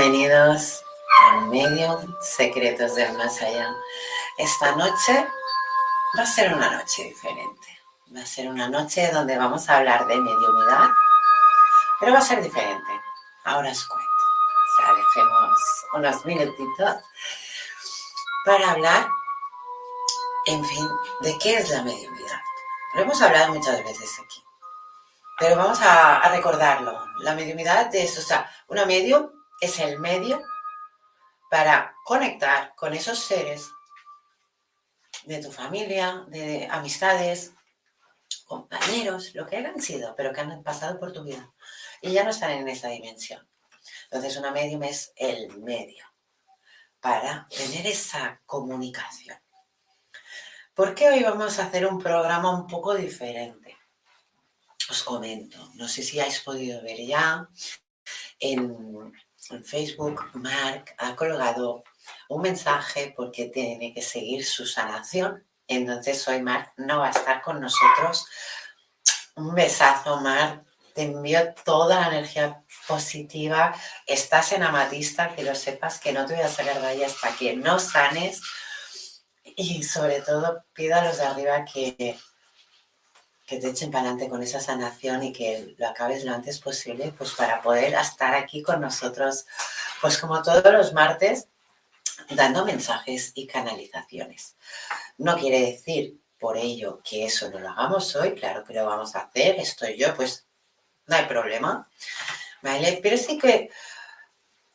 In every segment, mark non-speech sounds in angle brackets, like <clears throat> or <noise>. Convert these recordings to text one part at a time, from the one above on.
Bienvenidos a Medio Secretos del Más Allá. Esta noche va a ser una noche diferente. Va a ser una noche donde vamos a hablar de mediunidad, pero va a ser diferente. Ahora os cuento. O sea, dejemos unos minutitos para hablar, en fin, de qué es la mediunidad. Lo hemos hablado muchas veces aquí. Pero vamos a, recordarlo. La mediunidad es, o sea, una medium es el medio para conectar con esos seres de tu familia, de amistades, compañeros, lo que hayan sido, pero que han pasado por tu vida y ya no están en esa dimensión. Entonces, una medium es el medio para tener esa comunicación. ¿Por qué hoy vamos a hacer un programa un poco diferente? Os comento, no sé si habéis podido ver ya en en Facebook, Mark ha colgado un mensaje porque tiene que seguir su sanación. Entonces hoy Mark no va a estar con nosotros. Un besazo, Mark. Te envío toda la energía positiva. Estás en amatista, que lo sepas, que no te voy a sacar de ahí hasta que no sanes. Y sobre todo, pido a los de arriba que que te echen para adelante con esa sanación y que lo acabes lo antes posible, pues para poder estar aquí con nosotros, pues como todos los martes, dando mensajes y canalizaciones. No quiere decir por ello que eso no lo hagamos hoy, claro que lo vamos a hacer, estoy yo, pues no hay problema, ¿vale? Pero sí que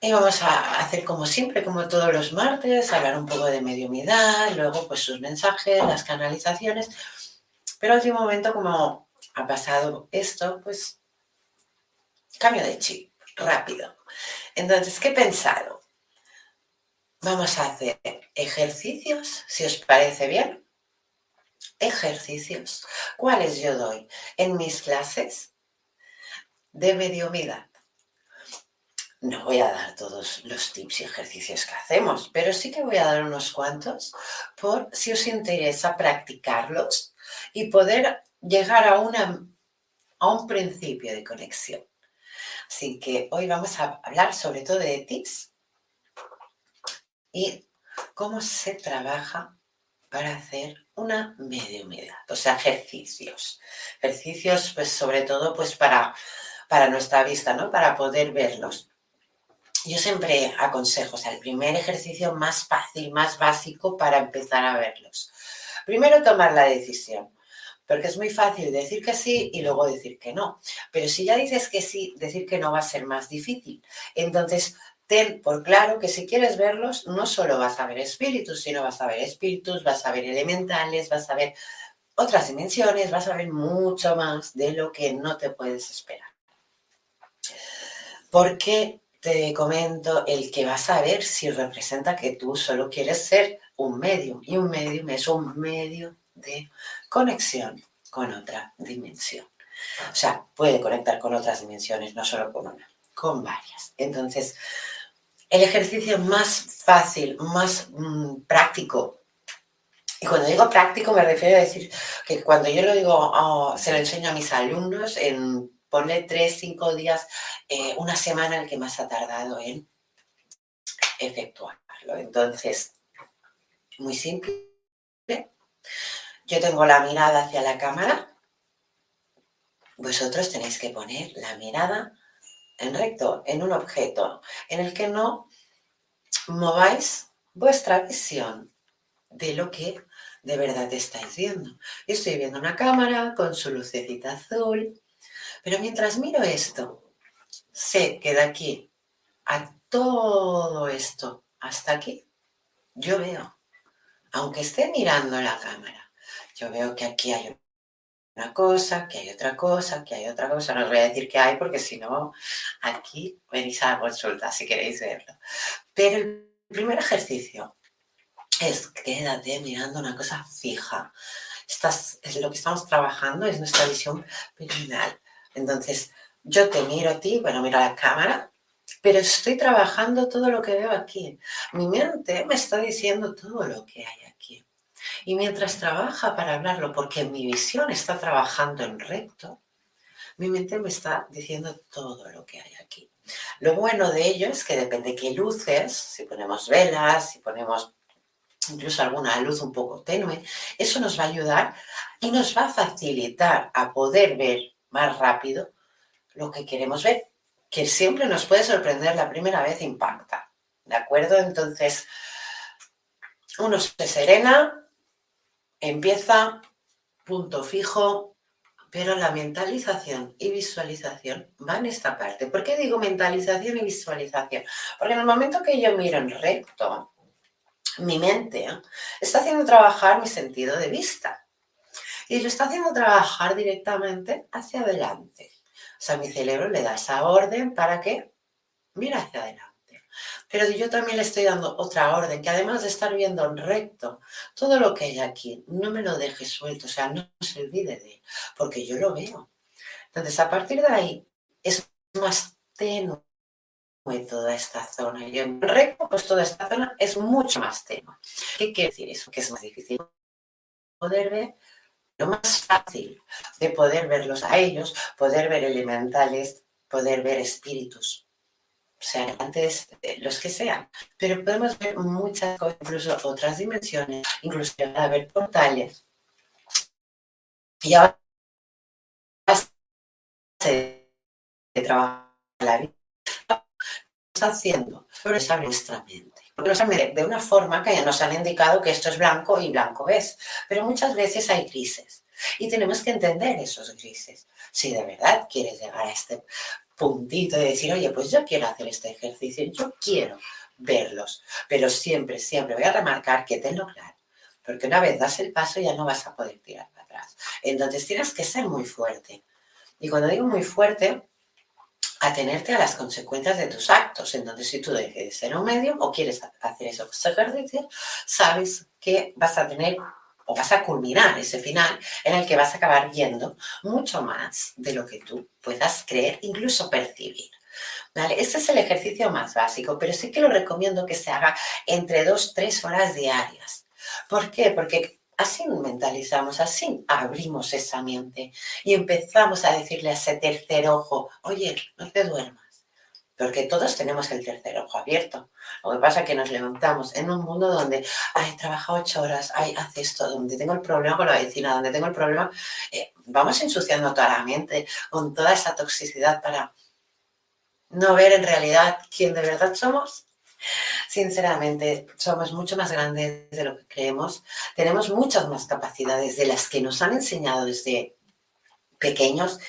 vamos a hacer como siempre, como todos los martes, hablar un poco de mediumidad, luego pues sus mensajes, las canalizaciones, pero al momento, como ha pasado esto, pues cambio de chip, rápido. Entonces, ¿qué he pensado? Vamos a hacer ejercicios, si os parece bien. Ejercicios. ¿Cuáles yo doy en mis clases de mediumidad? No voy a dar todos los tips y ejercicios que hacemos, pero sí que voy a dar unos cuantos por si os interesa practicarlos y poder llegar a, una, a un principio de conexión. Así que hoy vamos a hablar sobre todo de tips y cómo se trabaja para hacer una mediumidad, o sea, ejercicios. Ejercicios, pues sobre todo, pues para, para nuestra vista, ¿no? Para poder verlos. Yo siempre aconsejo, o sea, el primer ejercicio más fácil, más básico para empezar a verlos. Primero tomar la decisión, porque es muy fácil decir que sí y luego decir que no. Pero si ya dices que sí, decir que no va a ser más difícil. Entonces, ten por claro que si quieres verlos, no solo vas a ver espíritus, sino vas a ver espíritus, vas a ver elementales, vas a ver otras dimensiones, vas a ver mucho más de lo que no te puedes esperar. Porque te comento el que vas a ver si representa que tú solo quieres ser un medio y un medium es un medio de conexión con otra dimensión. O sea, puede conectar con otras dimensiones, no solo con una, con varias. Entonces, el ejercicio más fácil, más mm, práctico. Y cuando digo práctico me refiero a decir que cuando yo lo digo, oh, se lo enseño a mis alumnos en poner tres, cinco días, eh, una semana el que más ha tardado en efectuarlo. Entonces, muy simple. Yo tengo la mirada hacia la cámara. Vosotros tenéis que poner la mirada en recto, en un objeto, en el que no mováis vuestra visión de lo que de verdad estáis viendo. Yo estoy viendo una cámara con su lucecita azul, pero mientras miro esto, sé que de aquí a todo esto hasta aquí, yo veo, aunque esté mirando la cámara, yo veo que aquí hay una cosa, que hay otra cosa, que hay otra cosa. No os voy a decir que hay porque si no, aquí venís a la consulta si queréis verlo. Pero el primer ejercicio es quédate mirando una cosa fija. Estás, es lo que estamos trabajando, es nuestra visión perineal. Entonces, yo te miro a ti, bueno, miro a la cámara, pero estoy trabajando todo lo que veo aquí. Mi mente me está diciendo todo lo que hay aquí. Y mientras trabaja para hablarlo, porque mi visión está trabajando en recto, mi mente me está diciendo todo lo que hay aquí. Lo bueno de ello es que depende de qué luces, si ponemos velas, si ponemos incluso alguna luz un poco tenue, eso nos va a ayudar y nos va a facilitar a poder ver más rápido lo que queremos ver, que siempre nos puede sorprender la primera vez impacta. ¿De acuerdo? Entonces, uno se serena, empieza, punto fijo, pero la mentalización y visualización van en esta parte. ¿Por qué digo mentalización y visualización? Porque en el momento que yo miro en recto, mi mente está haciendo trabajar mi sentido de vista y lo está haciendo trabajar directamente hacia adelante. O sea, mi cerebro le da esa orden para que mire hacia adelante. Pero yo también le estoy dando otra orden, que además de estar viendo en recto todo lo que hay aquí, no me lo deje suelto, o sea, no se olvide de él, porque yo lo veo. Entonces, a partir de ahí, es más tenue toda esta zona. Y en recto, pues toda esta zona es mucho más tenue. ¿Qué quiere decir eso? Que es más difícil poder ver lo más fácil de poder verlos a ellos, poder ver elementales, poder ver espíritus sean antes los que sean. Pero podemos ver muchas cosas, incluso otras dimensiones, incluso a ver portales. Y ahora se trabaja la vida está haciendo progresar nuestra mente. Porque de una forma que ya nos han indicado que esto es blanco y blanco es. Pero muchas veces hay grises. Y tenemos que entender esos grises. Si de verdad quieres llegar a este puntito de decir, oye, pues yo quiero hacer este ejercicio, yo quiero verlos, pero siempre, siempre voy a remarcar que tenlo claro, porque una vez das el paso ya no vas a poder tirar para atrás. Entonces tienes que ser muy fuerte. Y cuando digo muy fuerte, atenerte a las consecuencias de tus actos. Entonces, si tú decides ser un medio o quieres hacer esos ejercicios, sabes que vas a tener o vas a culminar ese final en el que vas a acabar viendo mucho más de lo que tú puedas creer, incluso percibir. ¿Vale? Este es el ejercicio más básico, pero sí que lo recomiendo que se haga entre dos, tres horas diarias. ¿Por qué? Porque así mentalizamos, así abrimos esa mente y empezamos a decirle a ese tercer ojo, oye, no te duermas, porque todos tenemos el tercer ojo abierto. Lo que pasa es que nos levantamos en un mundo donde, ay, trabaja ocho horas, ay, hace esto, donde tengo el problema con la vecina, donde tengo el problema, eh, vamos ensuciando toda la mente con toda esa toxicidad para no ver en realidad quién de verdad somos. Sinceramente, somos mucho más grandes de lo que creemos, tenemos muchas más capacidades de las que nos han enseñado desde pequeños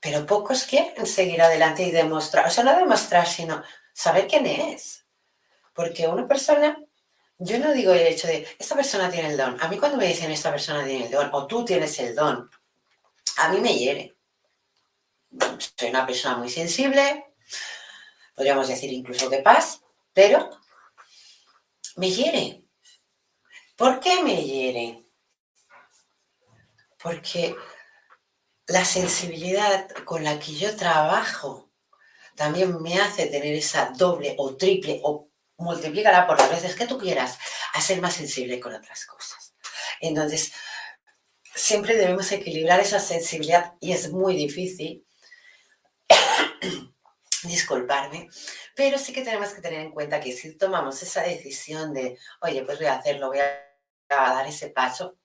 pero pocos quieren seguir adelante y demostrar, o sea, no demostrar, sino saber quién es. Porque una persona, yo no digo el hecho de, esta persona tiene el don. A mí cuando me dicen, esta persona tiene el don, o tú tienes el don, a mí me hiere. Soy una persona muy sensible, podríamos decir incluso de paz, pero me hiere. ¿Por qué me hiere? Porque la sensibilidad con la que yo trabajo también me hace tener esa doble o triple o multiplícala por las veces que tú quieras a ser más sensible con otras cosas. Entonces, siempre debemos equilibrar esa sensibilidad y es muy difícil. <coughs> Disculparme, pero sí que tenemos que tener en cuenta que si tomamos esa decisión de, oye, pues voy a hacerlo, voy a dar ese paso,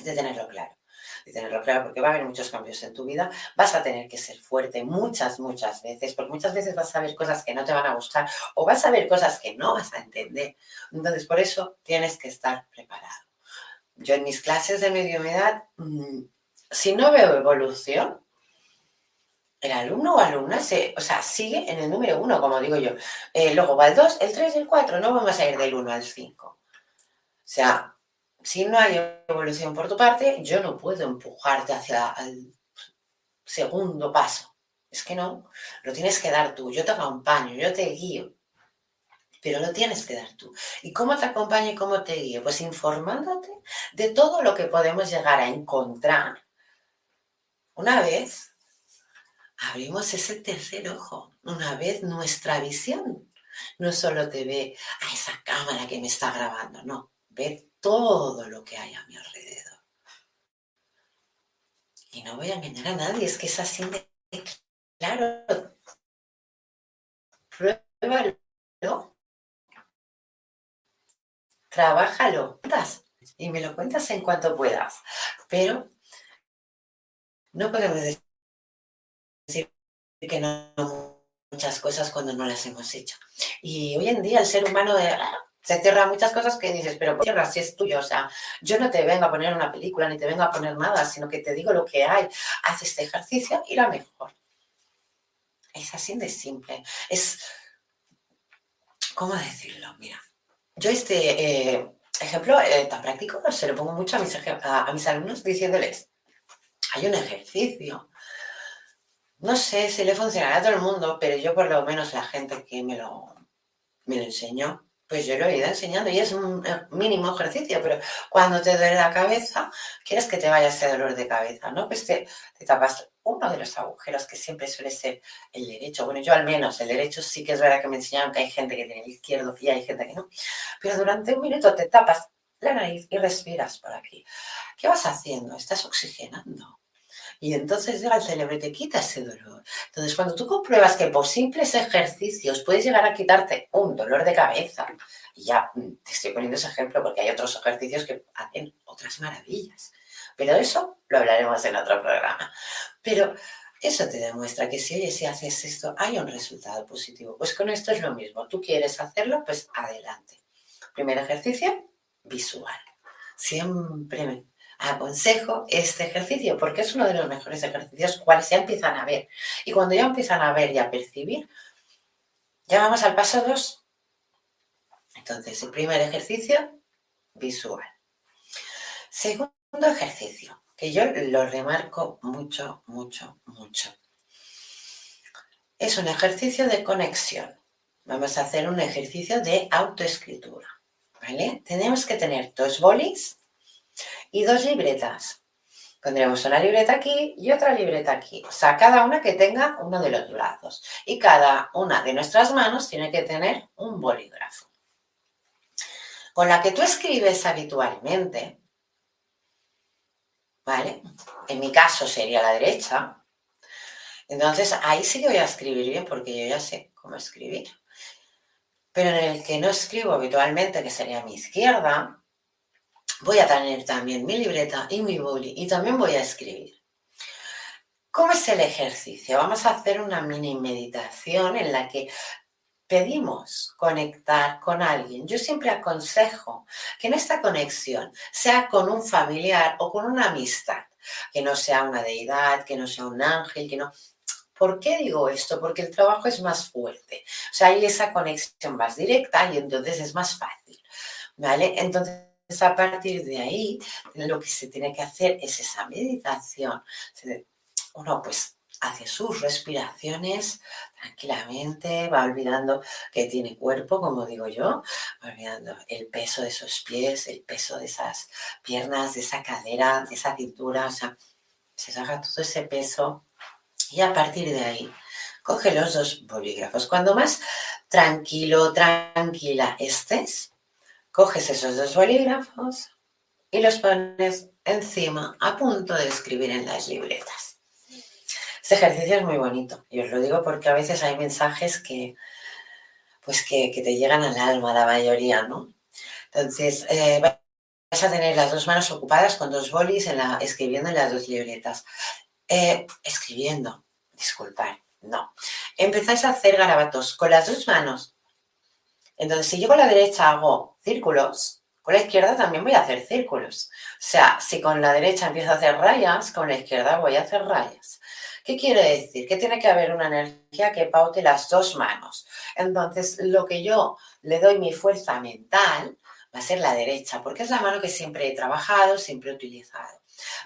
de tenerlo claro de tenerlo claro, porque va a haber muchos cambios en tu vida, vas a tener que ser fuerte muchas, muchas veces, porque muchas veces vas a ver cosas que no te van a gustar o vas a ver cosas que no vas a entender. Entonces, por eso tienes que estar preparado. Yo en mis clases de medioedad, mm, si no veo evolución, el alumno o alumna se, o sea, sigue en el número uno, como digo yo. Eh, luego va el 2, el 3 y el 4, no vamos a ir del 1 al 5. O sea, si no hay evolución por tu parte, yo no puedo empujarte hacia el segundo paso. Es que no, lo tienes que dar tú. Yo te acompaño, yo te guío, pero lo tienes que dar tú. ¿Y cómo te acompaño y cómo te guío? Pues informándote de todo lo que podemos llegar a encontrar una vez abrimos ese tercer ojo, una vez nuestra visión no solo te ve a esa cámara que me está grabando, no, ve todo lo que hay a mi alrededor. Y no voy a engañar a nadie, es que es así de claro. Pruébalo. Trabájalo. Y me lo cuentas en cuanto puedas. Pero no podemos decir que no muchas cosas cuando no las hemos hecho. Y hoy en día el ser humano de, se cierran muchas cosas que dices, pero cierra si es tuyo. O sea, yo no te vengo a poner una película ni te vengo a poner nada, sino que te digo lo que hay. Haz este ejercicio, irá mejor. Es así de simple. Es, ¿cómo decirlo? Mira, yo este eh, ejemplo eh, tan práctico se lo pongo mucho a mis, a mis alumnos diciéndoles, hay un ejercicio. No sé si le funcionará a todo el mundo, pero yo por lo menos la gente que me lo, me lo enseñó, pues yo lo he ido enseñando y es un mínimo ejercicio, pero cuando te duele la cabeza, quieres que te vaya ese dolor de cabeza, ¿no? Pues te, tapas uno de los agujeros que siempre suele ser el derecho. Bueno, yo al menos, el derecho sí que es verdad que me enseñaron que hay gente que tiene el izquierdo y hay gente que no. Pero durante un minuto te tapas la nariz y respiras por aquí. ¿Qué vas haciendo? Estás oxigenando. Y entonces llega el cerebro y te quita ese dolor. Entonces, cuando tú compruebas que por simples ejercicios puedes llegar a quitarte un dolor de cabeza, y ya mm, te estoy poniendo ese ejemplo porque hay otros ejercicios que hacen otras maravillas. Pero eso lo hablaremos en otro programa. Pero eso te demuestra que si, oye, si haces esto, hay un resultado positivo. Pues con esto es lo mismo. Tú quieres hacerlo, pues adelante. Primer ejercicio, visual. Siempre aconsejo este ejercicio porque es uno de los mejores ejercicios cuales ya empiezan a ver. Y cuando ya empiezan a ver y a percibir, ya vamos al paso 2. Entonces, el primer ejercicio, visual. Segundo ejercicio, que yo lo remarco mucho, mucho, mucho. Es un ejercicio de conexión. Vamos a hacer un ejercicio de autoescritura. ¿Vale? Tenemos que tener dos bolis y dos libretas. Pondremos una libreta aquí y otra libreta aquí. O sea, cada una que tenga uno de los brazos. Y cada una de nuestras manos tiene que tener un bolígrafo. Con la que tú escribes habitualmente, ¿vale? En mi caso sería la derecha. Entonces ahí sí que voy a escribir bien porque yo ya sé cómo escribir. Pero en el que no escribo habitualmente, que sería mi izquierda, voy a tener también mi libreta y mi boli y también voy a escribir. ¿Cómo es el ejercicio? Vamos a hacer una mini meditación en la que pedimos conectar con alguien. Yo siempre aconsejo que en esta conexión sea con un familiar o con una amistad, que no sea una deidad, que no sea un ángel, que no... ¿Por qué digo esto? Porque el trabajo es más fuerte. O sea, hay esa conexión más directa y entonces es más fácil. ¿Vale? Entonces, a partir de ahí, lo que se tiene que hacer es esa meditación uno pues hace sus respiraciones tranquilamente, va olvidando que tiene cuerpo, como digo yo, va olvidando el peso de esos pies, el peso de esas piernas, de esa cadera, de esa cintura, o sea, se saca todo ese peso y a partir de ahí coge los dos bolígrafos. Cuando más tranquilo, tranquila estés, coges esos dos bolígrafos y los pones encima a punto de escribir en las libretas. Este ejercicio es muy bonito y os lo digo porque a veces hay mensajes que, pues que, te llegan al alma, la mayoría, ¿no? Entonces, eh, vas a tener las dos manos ocupadas con dos bolis en la, escribiendo en las dos libretas. Eh, escribiendo, disculpad, no. Empezáis a hacer garabatos con las dos manos. Entonces, si yo con la derecha hago círculos, con la izquierda también voy a hacer círculos. O sea, si con la derecha empiezo a hacer rayas, con la izquierda voy a hacer rayas. ¿Qué quiere decir? Que tiene que haber una energía que paute las dos manos. Entonces, lo que yo le doy mi fuerza mental va a ser la derecha, porque es la mano que siempre he trabajado, siempre he utilizado.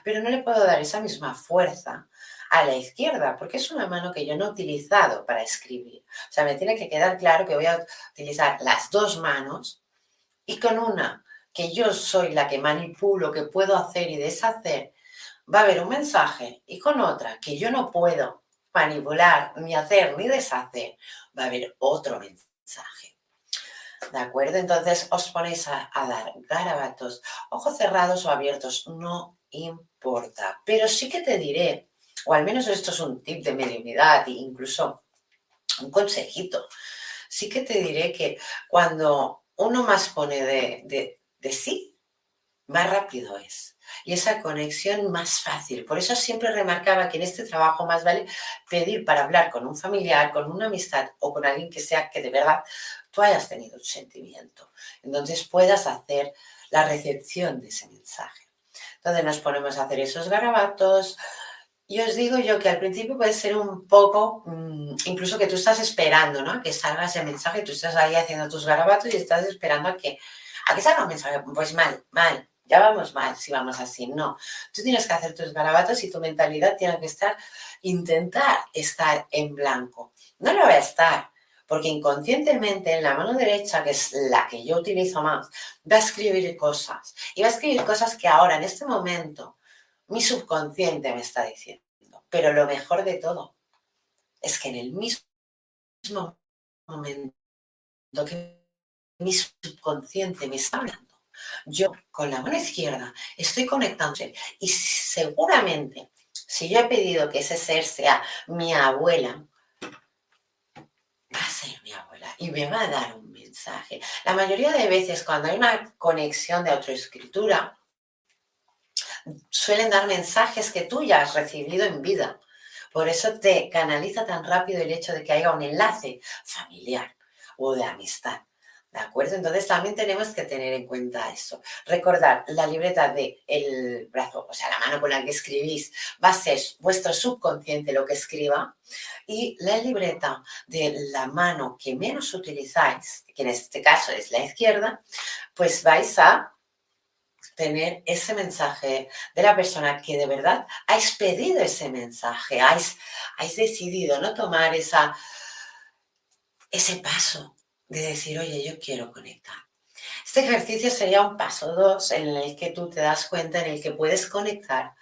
Pero no le puedo dar esa misma fuerza a la izquierda, porque es una mano que yo no he utilizado para escribir. O sea, me tiene que quedar claro que voy a utilizar las dos manos y con una que yo soy la que manipulo, que puedo hacer y deshacer, va a haber un mensaje y con otra que yo no puedo manipular, ni hacer, ni deshacer, va a haber otro mensaje. ¿De acuerdo? Entonces os ponéis a, dar garabatos, ojos cerrados o abiertos, no importa. Pero sí que te diré, o al menos esto es un tip de mediunidad e incluso un consejito, sí que te diré que cuando uno más pone de, de sí, más rápido es y esa conexión más fácil. Por eso siempre remarcaba que en este trabajo más vale pedir para hablar con un familiar, con una amistad o con alguien que sea que de verdad tú hayas tenido un sentimiento. Entonces puedas hacer la recepción de ese mensaje. Entonces nos ponemos a hacer esos garabatos. Y os digo yo que al principio puede ser un poco, mm, incluso que tú estás esperando, ¿no? Que salga ese mensaje, tú estás ahí haciendo tus garabatos y estás esperando a que, a que salga un mensaje. Pues mal, mal, ya vamos mal si vamos así. No, tú tienes que hacer tus garabatos y tu mentalidad tiene que estar, intentar estar en blanco. No lo va a estar, porque inconscientemente en la mano derecha, que es la que yo utilizo más, va a escribir cosas. Y va a escribir cosas que ahora, en este momento, mi subconsciente me está diciendo. Pero lo mejor de todo es que en el mismo momento que mi subconsciente me está hablando, yo con la mano izquierda estoy conectándose y seguramente si yo he pedido que ese ser sea mi abuela, va a ser mi abuela y me va a dar un mensaje. La mayoría de veces cuando hay una conexión de autoescritura, suelen dar mensajes que tú ya has recibido en vida. Por eso te canaliza tan rápido el hecho de que haya un enlace familiar o de amistad. ¿De acuerdo? Entonces también tenemos que tener en cuenta eso. Recordar, la libreta de el brazo, o sea, la mano con la que escribís, va a ser vuestro subconsciente lo que escriba. Y la libreta de la mano que menos utilizáis, que en este caso es la izquierda, pues vais a tener ese mensaje de la persona que de verdad ha pedido ese mensaje, habéis, decidido no tomar esa, ese paso de decir, oye, yo quiero conectar. Este ejercicio sería un paso dos en el que tú te das cuenta, en el que puedes conectar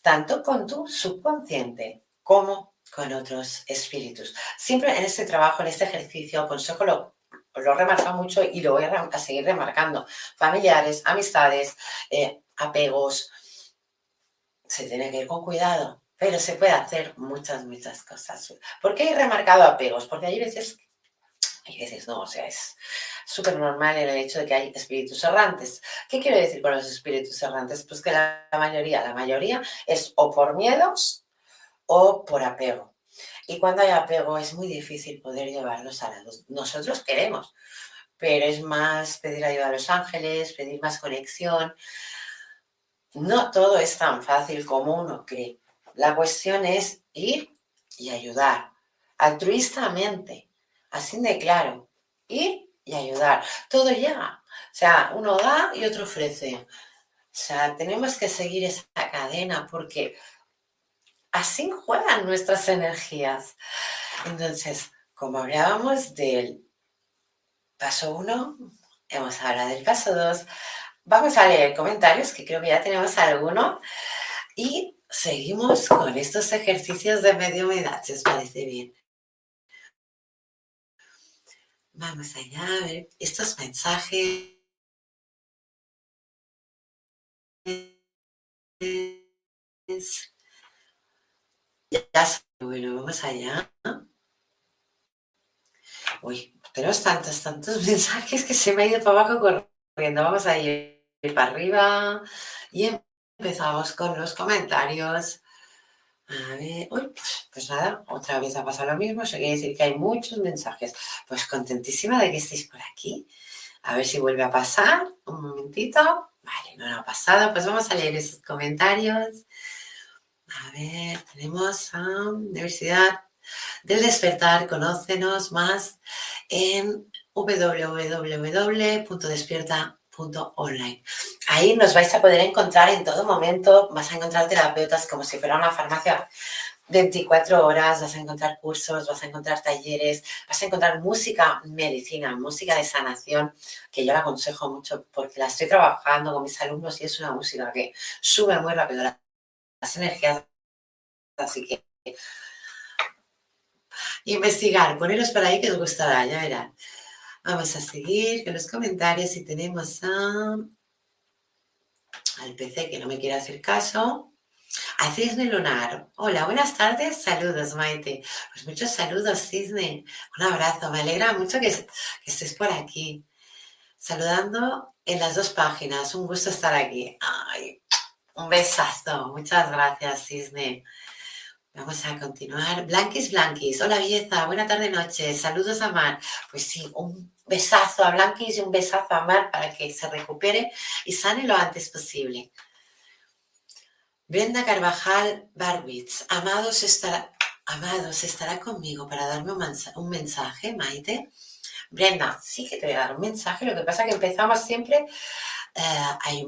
tanto con tu subconsciente como con otros espíritus. Siempre en este trabajo, en este ejercicio, aconsejo lo, lo he mucho y lo voy a, seguir remarcando. Familiares, amistades, eh, apegos. Se tiene que ir con cuidado, pero se puede hacer muchas, muchas cosas. ¿Por qué he remarcado apegos? Porque hay veces, hay veces no, o sea, es súper normal el hecho de que hay espíritus errantes. ¿Qué quiero decir con los espíritus errantes? Pues que la, mayoría, la mayoría es o por miedos o por apego. Y cuando hay apego es muy difícil poder llevarlos a la luz. Nosotros queremos, pero es más pedir ayuda a los ángeles, pedir más conexión. No todo es tan fácil como uno cree. La cuestión es ir y ayudar altruistamente, así de claro, ir y ayudar. Todo llega. O sea, uno da y otro ofrece. O sea, tenemos que seguir esa cadena porque así juegan nuestras energías. Entonces, como hablábamos del paso uno, hemos hablado del paso dos. Vamos a leer comentarios, que creo que ya tenemos alguno. Y seguimos con estos ejercicios de mediumidad, si os parece bien. Vamos allá a ver estos mensajes. Ya bueno, vamos allá. Uy, tenemos tantos, tantos <laughs> mensajes que se me ha ido para abajo corriendo. Vamos a ir para arriba y empezamos con los comentarios. A ver, uy, pues, pues, nada, otra vez ha pasado lo mismo. Eso quiere decir que hay muchos mensajes. Pues contentísima de que estéis por aquí. A ver si vuelve a pasar. Un momentito. Vale, no, no ha pasado. Pues vamos a leer esos comentarios. A ver, tenemos a Universidad del Despertar. Conócenos más en www.despierta.com online. Ahí nos vais a poder encontrar en todo momento, vas a encontrar terapeutas como si fuera una farmacia 24 horas, vas a encontrar cursos, vas a encontrar talleres, vas a encontrar música, medicina, música de sanación, que yo la aconsejo mucho porque la estoy trabajando con mis alumnos y es una música que sube muy rápido las energías. Así que investigar, poneros por ahí que os gustará, ya verán. Vamos a seguir con los comentarios y tenemos a, al PC que no me quiere hacer caso. A Cisne Lunar. Hola, buenas tardes. Saludos, Maite. Pues muchos saludos, Cisne. Un abrazo. Me alegra mucho que, que estés por aquí. Saludando en las dos páginas. Un gusto estar aquí. Ay, un besazo. Muchas gracias, Cisne. Vamos a continuar. Blanquis, Blanquis. Hola, belleza. Buena tarde, noche. Saludos a Mar. Pues sí, un besazo a Blanquis y un besazo a Mar para que se recupere y sane lo antes posible. Brenda Carvajal Barwitz, amados estará, amados, estará conmigo para darme un, mensaje, Maite. Brenda, sí que te voy a dar un mensaje, lo que pasa es que empezamos siempre eh, a y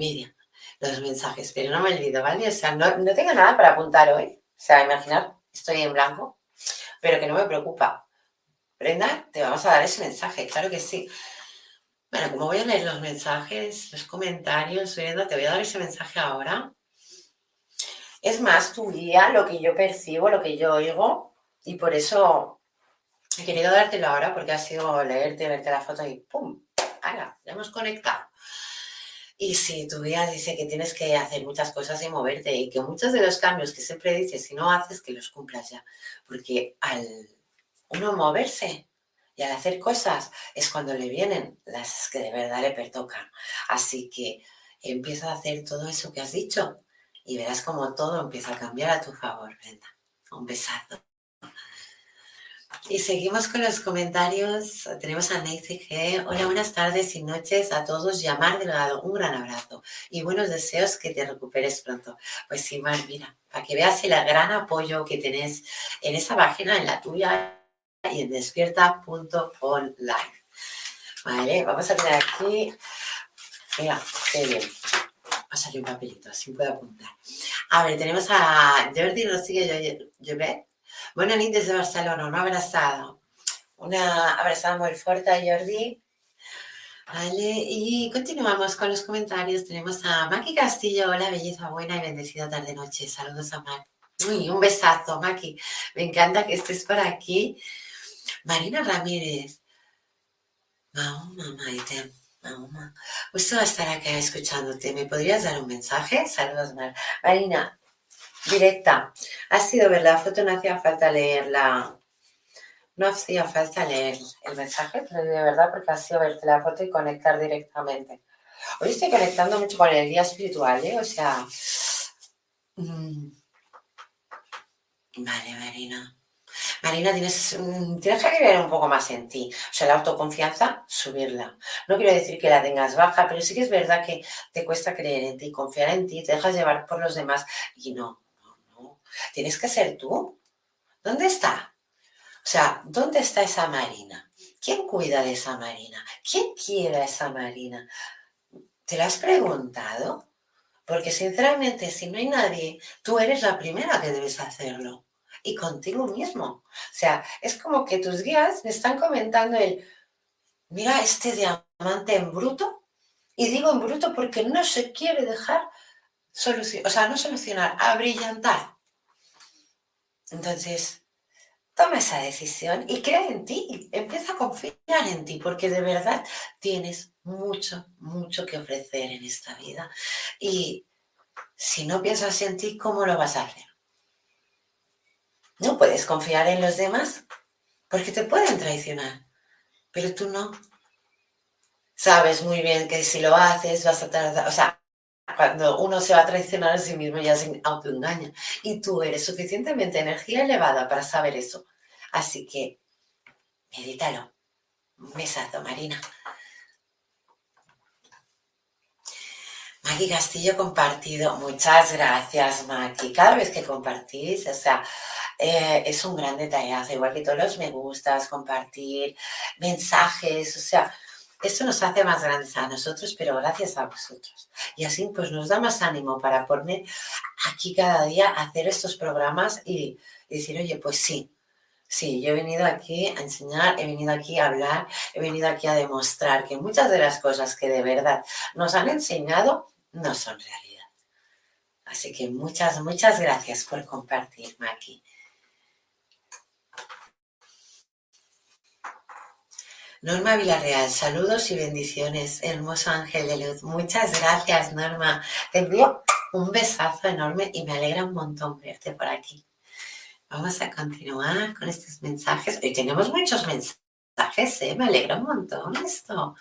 los mensajes, pero no me olvido, ¿vale? O sea, no, no tengo nada para apuntar hoy. O sea, imaginar, estoy en blanco, pero que no me preocupa. Brenda, te vamos a dar ese mensaje, claro que sí. Bueno, como voy a leer los mensajes, los comentarios, Brenda, te voy a dar ese mensaje ahora. Es más tu guía, lo que yo percibo, lo que yo oigo, y por eso he querido dártelo ahora, porque ha sido leerte, verte la foto y ¡pum! ¡Hala! Ya hemos conectado. Y si tu guía dice que tienes que hacer muchas cosas y moverte, y que muchos de los cambios que siempre dices, si no haces, que los cumplas ya. Porque al uno moverse y al hacer cosas es cuando le vienen las que de verdad le pertocan. Así que empieza a hacer todo eso que has dicho y verás como todo empieza a cambiar a tu favor, Brenda. Un besazo. Y seguimos con los comentarios. Tenemos a Nancy G. Hola, buenas tardes y noches a todos. Llamar Delgado, un gran abrazo y buenos deseos que te recuperes pronto. Pues sí, Mar, mira, para que veas el gran apoyo que tenés en esa página, en la tuya y en despierta.online. Vale, vamos a tener aquí. Mira, qué bien. Va a salir un papelito, así puedo apuntar. A ver, tenemos a Jordi Rosigue Llobet. Buenas noches desde Barcelona, un abrazado. Una abrazada muy fuerte a Jordi. Vale, y continuamos con los comentarios. Tenemos a Maki Castillo. Hola, belleza buena y bendecida tarde-noche. Saludos a Maki. Uy, un besazo, Maki. Me encanta que estés por aquí. Marina Ramírez. Mahoma, Maite. Mahoma. Gusto estar acá escuchándote. ¿Me podrías dar un mensaje? Saludos, Mar. Marina, directa. Ha sido ver la foto, no hacía falta leerla. No hacía falta leer el mensaje, pero de verdad, porque ha sido verte la foto y conectar directamente. Hoy estoy conectando mucho con el día espiritual, ¿eh? O sea. Mm. Vale, Marina. Marina, tienes, mm, tienes que creer un poco más en ti. O sea, la autoconfianza, subirla. No quiero decir que la tengas baja, pero sí que es verdad que te cuesta creer en ti, confiar en ti, te dejas llevar por los demás. Y no. Tienes que ser tú. ¿Dónde está? O sea, ¿dónde está esa Marina? ¿Quién cuida de esa Marina? ¿Quién quiere a esa Marina? ¿Te lo has preguntado? Porque sinceramente, si no hay nadie, tú eres la primera que debes hacerlo y contigo mismo. O sea, es como que tus guías me están comentando el, mira este diamante en bruto, y digo en bruto porque no se quiere dejar solucionar, o sea, no solucionar, a brillantar. Entonces, toma esa decisión y crea en ti, empieza a confiar en ti, porque de verdad tienes mucho, mucho que ofrecer en esta vida. Y si no piensas en ti, ¿cómo lo vas a hacer? No puedes confiar en los demás porque te pueden traicionar, pero tú no. Sabes muy bien que si lo haces vas a tardar, o sea, cuando uno se va a traicionar a sí mismo ya se autoengaña y tú eres suficientemente energía elevada para saber eso. Así que medítalo. Besazo, Marina. Maki Castillo compartido. Muchas gracias, Maki. Cada vez que compartís, o sea, eh, es un gran detallazo, igual que todos los me gustas, compartir mensajes, o sea, eso nos hace más grandes a nosotros, pero gracias a vosotros. Y así pues nos da más ánimo para poner aquí cada día hacer estos programas y, decir, oye, pues sí, Sí, yo he venido aquí a enseñar, he venido aquí a hablar, he venido aquí a demostrar que muchas de las cosas que de verdad nos han enseñado no son realidad. Así que muchas, muchas gracias por compartirme aquí. Norma Villarreal, saludos y bendiciones, hermoso ángel de luz. Muchas gracias, Norma. Te envío un besazo enorme y me alegra un montón verte por aquí. Vamos a continuar con estos mensajes. Hoy tenemos muchos mensajes, ¿eh? me alegra un montón esto.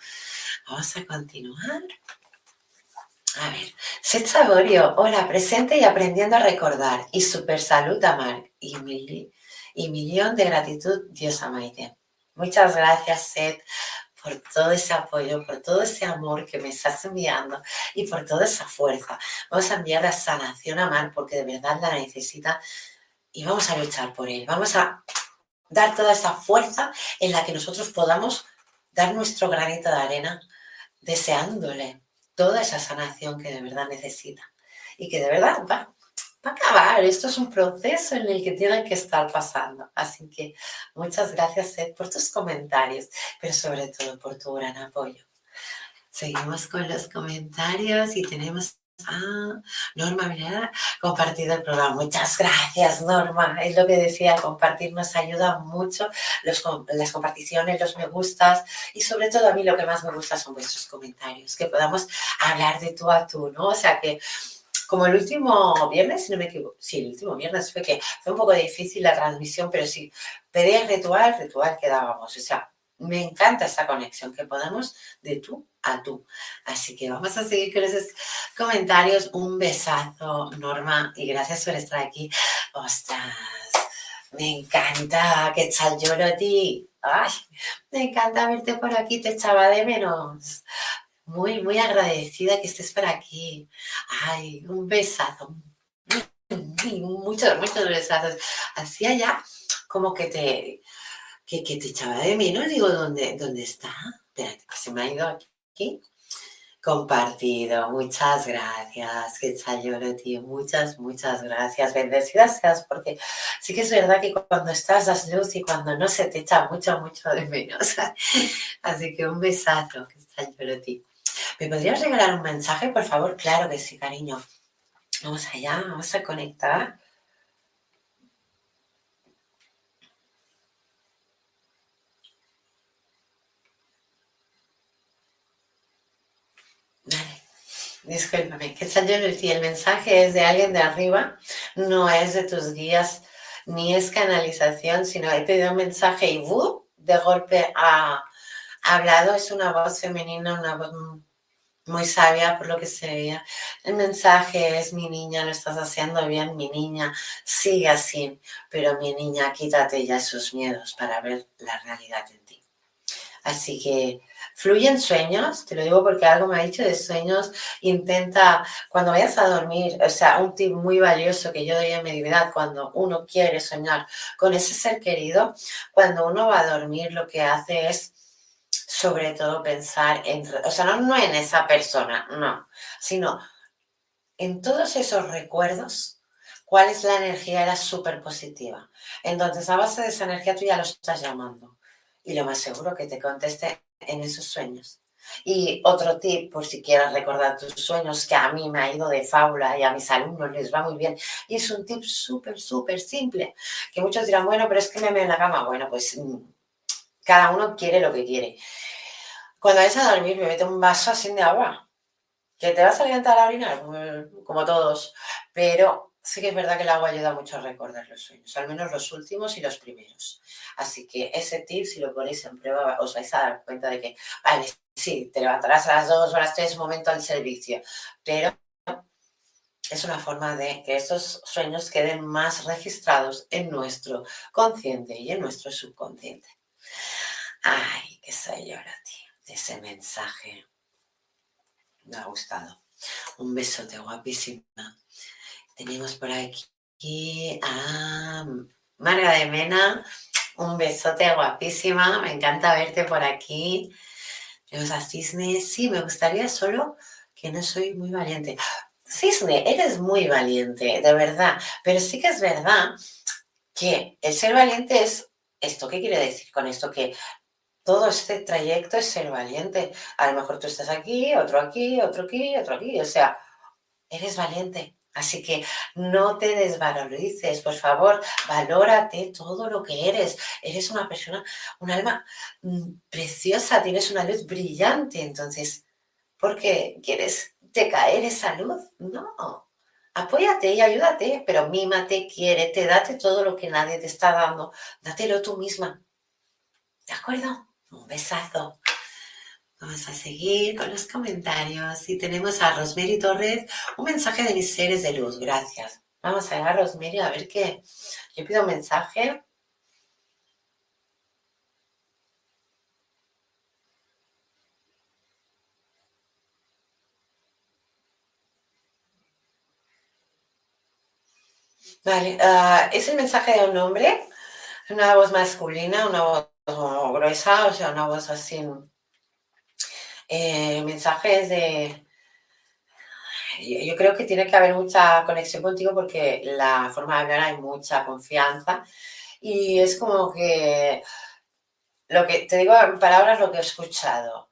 Vamos a continuar. A ver, Seth Saborio, hola, presente y aprendiendo a recordar. Y super salud a Marc. Y, y millón de gratitud, Dios amaite. Muchas gracias, Seth, por todo ese apoyo, por todo ese amor que me estás enviando y por toda esa fuerza. Vamos a enviar la sanación a Mar porque de verdad la necesita y vamos a luchar por él. Vamos a dar toda esa fuerza en la que nosotros podamos dar nuestro granito de arena deseándole toda esa sanación que de verdad necesita y que de verdad va va a acabar. Esto es un proceso en el que tienen que estar pasando. Así que muchas gracias, por tus comentarios, pero sobre todo por tu gran apoyo. Seguimos con los comentarios y tenemos a Norma ha compartido el programa. Muchas gracias, Norma. Es lo que decía, compartir nos ayuda mucho. Los, las comparticiones, los me gustas y sobre todo a mí lo que más me gusta son vuestros comentarios, que podamos hablar de tú a tú, ¿no? O sea, que como el último viernes, si no me equivoco, sí, el último viernes fue que fue un poco difícil la transmisión, pero sí, pedía ritual, ritual quedábamos. O sea, me encanta esa conexión que podamos de tú a tú. Así que vamos a seguir con esos comentarios. Un besazo, Norma, y gracias por estar aquí. Ostras, me encanta que echar lloro a ti. Ay, me encanta verte por aquí, te echaba de menos muy, muy agradecida que estés por aquí. Ay, un besazo. Muchos, muchos besazos. Hacía ya como que te, que, te echaba de menos. Digo, ¿dónde, dónde está? Espérate, se me ha ido aquí. Compartido, muchas gracias, que lloro, tío, muchas, muchas gracias, bendecidas seas, porque sí que es verdad que cuando estás das luz y cuando no se te echa mucho, mucho de menos. <laughs> Así que un besazo, que lloro, tío. ¿Me podrías regalar un mensaje, por favor? Claro que sí, cariño. Vamos allá, vamos a conectar. Vale, Discúlpame, que si el mensaje es de alguien de arriba, no es de tus guías, ni es canalización, sino he pedido un mensaje y de golpe ha hablado, es una voz femenina, una voz muy sabia por lo que se veía. El mensaje es, mi niña, lo estás haciendo bien, mi niña, sigue así, pero mi niña, quítate ya esos miedos para ver la realidad en ti. Así que fluyen sueños, te lo digo porque algo me ha dicho de sueños, intenta cuando vayas a dormir, o sea, un tip muy valioso que yo doy en mi vida cuando uno quiere soñar con ese ser querido, cuando uno va a dormir lo que hace es sobre todo pensar en, o sea, no, no en esa persona, no, sino en todos esos recuerdos, cuál es la energía, era súper positiva. Entonces, a base de esa energía tú ya lo estás llamando. Y lo más seguro que te conteste en esos sueños. Y otro tip, por si quieres recordar tus sueños, que a mí me ha ido de fábula y a mis alumnos les va muy bien. Y es un tip súper, súper simple, que muchos dirán, bueno, pero es que me me en la cama. Bueno, pues mm, cada uno quiere lo que quiere. Cuando vayas a dormir, me mete un vaso así de agua. ¿Que te vas a alimentar a orinar? Como todos. Pero sí que es verdad que el agua ayuda mucho a recordar los sueños, al menos los últimos y los primeros. Así que ese tip, si lo ponéis en prueba, os vais a dar cuenta de que, vale, sí, te levantarás a las dos o a las tres, momento al servicio, pero es una forma de que estos sueños queden más registrados en nuestro consciente y en nuestro subconsciente. Ay, qué soy yo de ese mensaje. Me ha gustado. Un besote guapísima. Tenemos por aquí a Marga de Mena. Un besote guapísima. Me encanta verte por aquí. Tenemos a Cisne. Sí, me gustaría solo que no soy muy valiente. Cisne, eres muy valiente, de verdad. Pero sí que es verdad que el ser valiente es esto. ¿Qué quiere decir con esto? Que todo este trayecto es ser valiente. A lo mejor tú estás aquí, otro aquí, otro aquí, otro aquí. O sea, eres valiente. Así que no te desvalorices, por favor, valórate todo lo que eres. Eres una persona, un alma mm, preciosa, tienes una luz brillante. Entonces, ¿por qué quieres decaer esa luz? No. Apóyate y ayúdate, pero mímate, quiérete, date todo lo que nadie te está dando. Dátelo tú misma. ¿De acuerdo? Un besazo. Vamos a seguir con los comentarios. Y tenemos a Rosemary Torres, un mensaje de mis seres de luz. Gracias. Vamos a ir a Rosemary a ver qué. Yo pido un mensaje. Vale, ah, es el mensaje de un hombre, una voz masculina, una voz gruesa, o sea, una voz así eh, mensajes de... Yo creo que tiene que haber mucha conexión contigo porque la forma de hablar hay mucha confianza y es como que lo que te digo en palabras lo que he escuchado.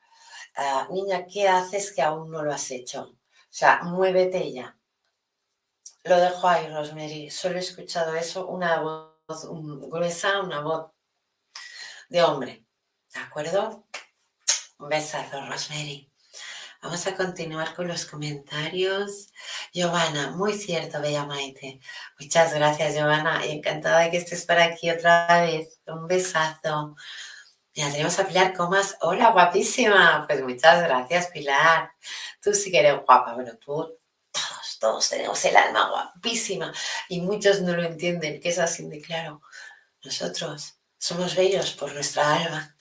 Ah, niña, ¿qué haces que aún no lo has hecho? O sea, muévete ya. Lo dejo ahí, Rosemary. Solo he escuchado eso, una voz gruesa, una voz de hombre. ¿De acuerdo? Un besazo, Rosemary. Vamos a continuar con los comentarios. Giovanna, muy cierto, Bella Maite. Muchas gracias, Giovanna. Encantada de que estés por aquí otra vez. Un besazo. Ya tenemos a Pilar Comas. Hola, guapísima. Pues muchas gracias, Pilar. Tú sí que eres guapa. Bueno, tú, todos, tenemos el alma guapísima. Y muchos no lo entienden, que es así de claro. Nosotros somos bellos por nuestra alma.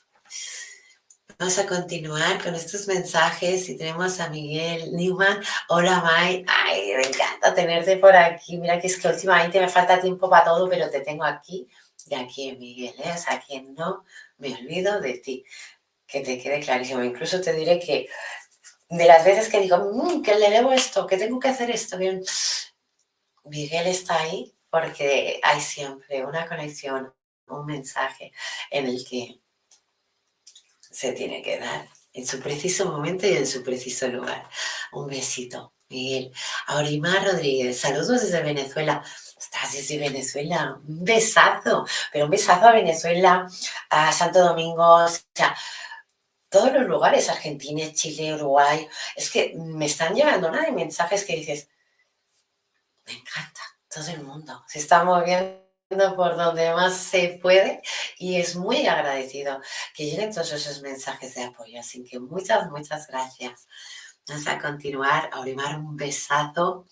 Vamos a continuar con estos mensajes y tenemos a Miguel Newman. Hola, Mai. Ay, me encanta tenerte por aquí. Mira que es que últimamente me falta tiempo para todo, pero te tengo aquí y aquí, Miguel. ¿eh? O sea, que no me olvido de ti. Que te quede clarísimo. Incluso te diré que de las veces que digo, mmm, que le debo esto, que tengo que hacer esto, bien, Miguel está ahí porque hay siempre una conexión, un mensaje en el que se tiene que dar en su preciso momento y en su preciso lugar. Un besito, Miguel. Aurimar Rodríguez, saludos desde Venezuela. Estás desde Venezuela, un besazo, pero un besazo a Venezuela, a Santo Domingo, o sea, todos los lugares, Argentina, Chile, Uruguay, es que me están llegando una de mensajes que dices, me encanta, todo el mundo se está moviendo por donde más se puede y es muy agradecido que lleguen todos esos mensajes de apoyo. Así que muchas, muchas gracias. Vamos a continuar, a orimar un besazo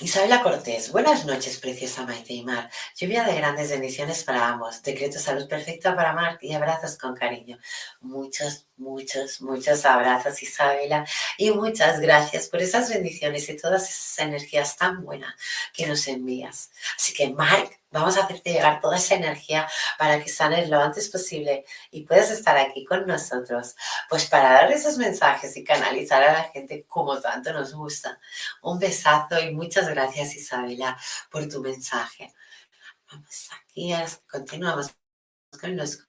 Isabela Cortés, buenas noches, preciosa Maite y Mar. Lluvia de grandes bendiciones para ambos. Decreto salud perfecta para Mar y abrazos con cariño. Muchos, muchos, muchos abrazos, Isabela. Y muchas gracias por esas bendiciones y todas esas energías tan buenas que nos envías. Así que, Mark, Vamos a hacerte llegar toda esa energía para que sanes lo antes posible y puedas estar aquí con nosotros, pues para dar esos mensajes y canalizar a la gente como tanto nos gusta. Un besazo y muchas gracias Isabela por tu mensaje. Vamos aquí, continuamos con los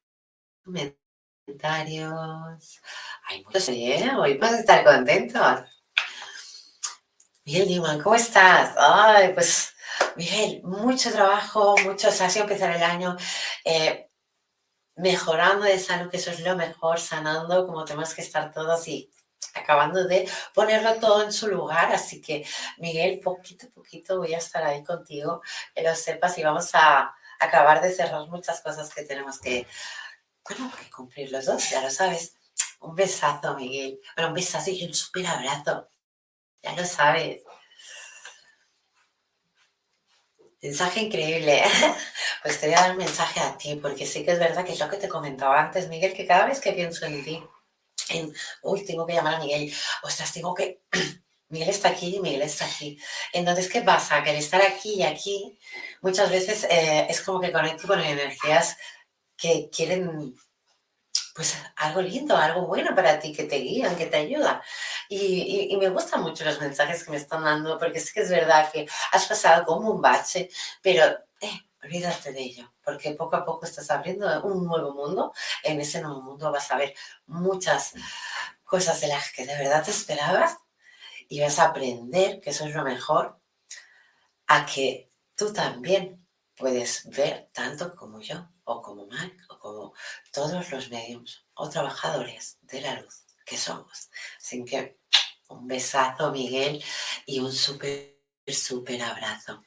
comentarios. Hay muchos, ¿eh? Hoy vas estar contentos. Bien, Diman, ¿cómo estás? Ay, pues Miguel, mucho trabajo, mucho, o sea, sido empezar el año eh, mejorando de salud, que eso es lo mejor, sanando como tenemos que estar todos y acabando de ponerlo todo en su lugar. Así que, Miguel, poquito a poquito voy a estar ahí contigo, que lo sepas y vamos a acabar de cerrar muchas cosas que tenemos que, bueno, que cumplir los dos, ya lo sabes. Un besazo, Miguel. Bueno, un besazo y un súper abrazo. Ya lo sabes. Mensaje increíble. <laughs> Pues te voy a dar un mensaje a ti, porque sí que es verdad que es lo que te comentaba antes, Miguel, que cada vez que pienso en ti, en, uy, tengo que llamar a Miguel, ostras, tengo que, <clears throat> Miguel está aquí y Miguel está aquí. Entonces, ¿qué pasa? Que el estar aquí y aquí muchas veces eh, es como que conecto con energías que quieren pues algo lindo, algo bueno para ti, que te guían, que te ayudan. Y, me gustan mucho los mensajes que me están dando, porque es que es verdad que has pasado como un bache, pero eh, olvídate de ello, porque poco a poco estás abriendo un nuevo mundo. En ese nuevo mundo vas a ver muchas cosas de las que de verdad te esperabas y vas a aprender, que eso es lo mejor, a que tú también puedes ver tanto como yo o como Mark o como todos los medios o trabajadores de la luz que somos. Así que un besazo, Miguel, y un súper, súper abrazo.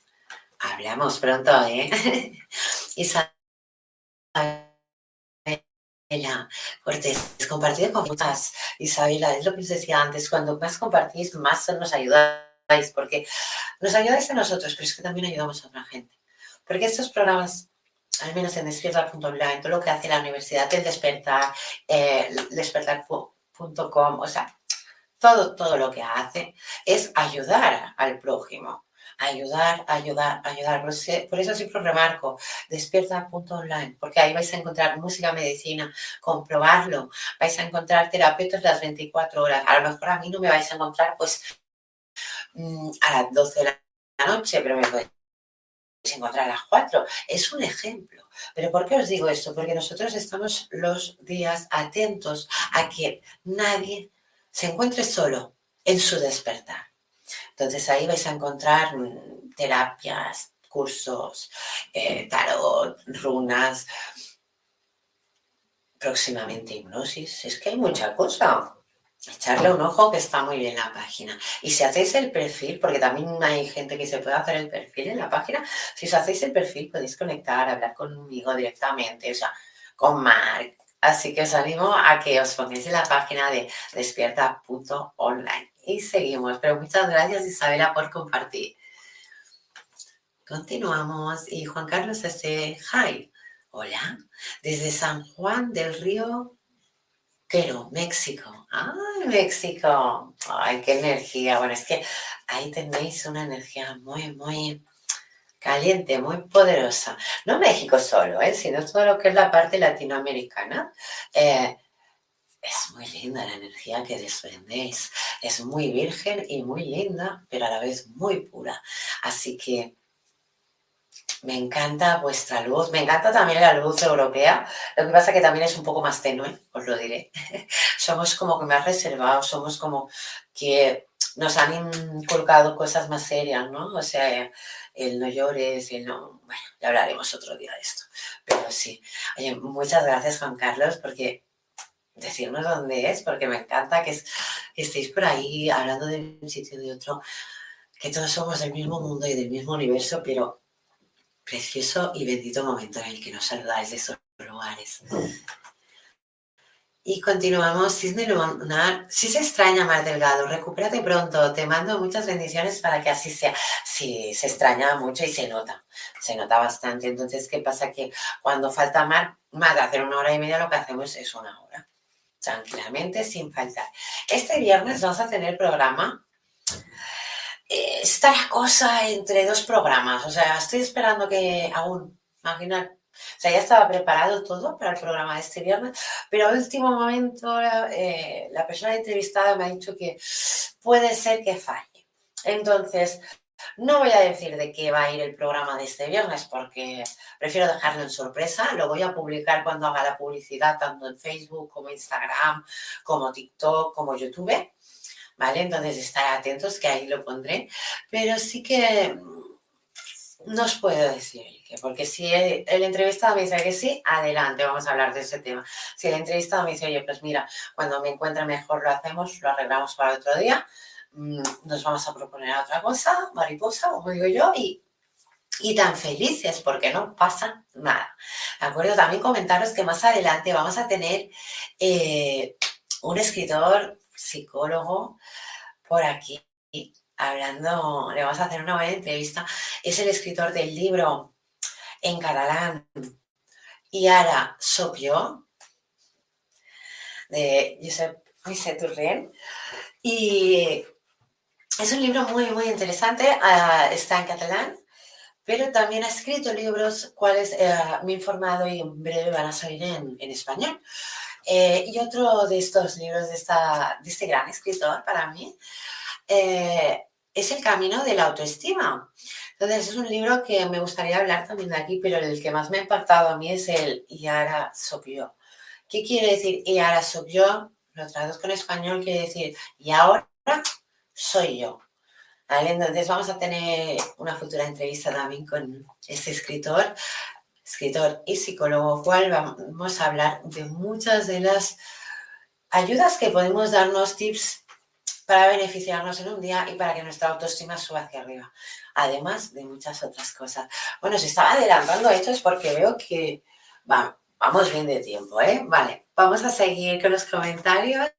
Hablamos pronto, ¿eh? <laughs> Isabela Cortés, compartido con muchas. Isabela, es lo que os decía antes, cuando más compartís, más nos ayudáis, porque nos ayudáis a nosotros, pero es que también ayudamos a otra gente. Porque estos programas al menos en despierta.online, todo lo que hace la Universidad del Despertar, eh, despertar.com, o sea, todo, todo lo que hace es ayudar al prójimo. Ayudar, ayudar, ayudar. Por eso, siempre remarco, despierta.online, porque ahí vais a encontrar música, medicina, comprobarlo. Vais a encontrar terapeutas las 24 horas. A lo mejor a mí no me vais a encontrar pues mm, a las 12 de la noche, pero me podéis encontrar a las 4. Es un ejemplo. Pero ¿por qué os digo esto? Porque nosotros estamos los días atentos a que nadie se encuentre solo en su despertar. Entonces ahí vais a encontrar mm, terapias, cursos, eh, tarot, runas, próximamente hipnosis. Es que hay mucha cosa echarle un ojo que está muy bien la página. Y si hacéis el perfil, porque también hay gente que se puede hacer el perfil en la página, si os hacéis el perfil podéis conectar, hablar conmigo directamente, o sea, con Mark. Así que os animo a que os pongáis en la página de despierta.online. Y seguimos. Pero muchas gracias Isabela por compartir. Continuamos. Y Juan Carlos dice, hi, hola, desde San Juan del Río Quero, México. ¡Ay, México! ¡Ay, qué energía! Bueno, es que ahí tenéis una energía muy, muy caliente, muy poderosa. No México solo, ¿eh? sino todo lo que es la parte latinoamericana. Eh, es muy linda la energía que desprendéis. Es muy virgen y muy linda, pero a la vez muy pura. Así que me encanta vuestra luz, me encanta también la luz europea, lo que pasa que también es un poco más tenue, os lo diré. <laughs> somos como que más reservados, somos como que nos han inculcado cosas más serias, ¿no? O sea, el no llores, el no... Bueno, ya hablaremos otro día de esto. Pero sí, oye, muchas gracias Juan Carlos, porque decirnos dónde es, porque me encanta que, estéis por ahí hablando de un sitio y de otro, que todos somos del mismo mundo y del mismo universo, pero precioso y bendito momento en el que nos saludáis de esos lugares. Y continuamos, Cisne Lunar. Si se extraña, Mar Delgado, recupérate pronto. Te mando muchas bendiciones para que así sea. Sí, se extraña mucho y se nota. Se nota bastante. Entonces, ¿qué pasa? Que cuando falta Mar, más de hacer una hora y media, lo que hacemos es una hora. Tranquilamente, sin faltar. Este viernes vamos a tener programa. Está la cosa entre dos programas. O sea, estoy esperando que aún, imaginar, o sea, ya estaba preparado todo para el programa de este viernes, pero al último momento eh, la persona entrevistada me ha dicho que puede ser que falle. Entonces, no voy a decir de qué va a ir el programa de este viernes porque prefiero dejarlo en sorpresa. Lo voy a publicar cuando haga la publicidad tanto en Facebook como Instagram, como TikTok, como YouTube. ¿Vale? Entonces, estar atentos que ahí lo pondré. Pero sí que no os puedo decir porque si el, entrevistado me dice que sí, adelante, vamos a hablar de ese tema. Si el entrevistado me dice, oye, pues mira, cuando me encuentre mejor lo hacemos, lo arreglamos para otro día, mm, nos vamos a proponer otra cosa, mariposa, como digo yo, y, y tan felices porque no pasa nada. ¿De acuerdo? También comentaros que más adelante vamos a tener eh, un escritor, psicólogo, por aquí hablando, le vamos a hacer una buena entrevista, es el escritor del libro en catalán y ahora Sopio de Josep Moisés Turren. Y es un libro muy, muy interesante, ah, está en catalán, pero también ha escrito libros cuales eh, me he informado y en breve van a salir en, español. Eh, y otro de estos libros de, esta, de este gran escritor para mí eh, es El Camino de la Autoestima. Entonces, es un libro que me gustaría hablar también de aquí, pero el que más me ha impactado a mí es el Yara Sopio. ¿Qué quiere decir Yara Sopio? Lo traduzco en español, quiere decir y ahora soy yo. Entonces vamos a tener una futura entrevista también con este escritor, escritor y psicólogo, cual vamos a hablar de muchas de las ayudas que podemos darnos, tips para beneficiarnos en un día y para que nuestra autoestima suba hacia arriba, además de muchas otras cosas. Bueno, se estaba adelantando hechos porque veo que vamos bien de tiempo, ¿eh? Vale, vamos a seguir con los comentarios.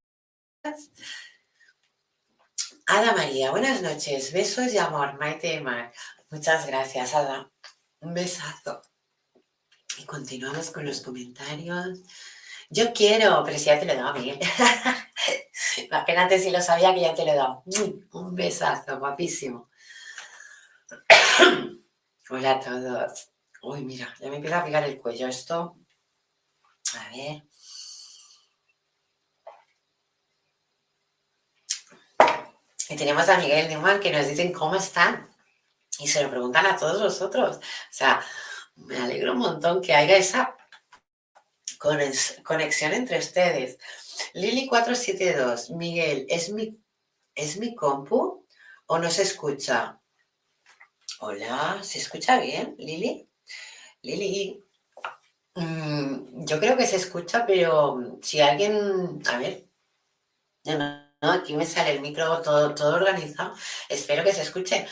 Ada María, buenas noches, besos y amor, Maite y Mar. Muchas gracias, Ada. Un besazo. Y continuamos con los comentarios. Yo quiero, pero si ya te lo he dado mí. Imagínate si lo sabía que ya te lo he dado. Un besazo, guapísimo. <coughs> Hola a todos. Uy, mira, ya me empieza a picar el cuello esto. A ver. Y tenemos a Miguel Newman que nos dicen cómo están. Y se lo preguntan a todos vosotros. O sea, me alegro un montón que haya esa conexión entre ustedes. Lili472, Miguel, ¿es mi, ¿es mi compu o no se escucha? Hola, ¿se escucha bien, Lili? Lili, mm, yo creo que se escucha, pero si alguien, a ver, no, aquí me sale el micro todo, todo organizado, espero que se escuche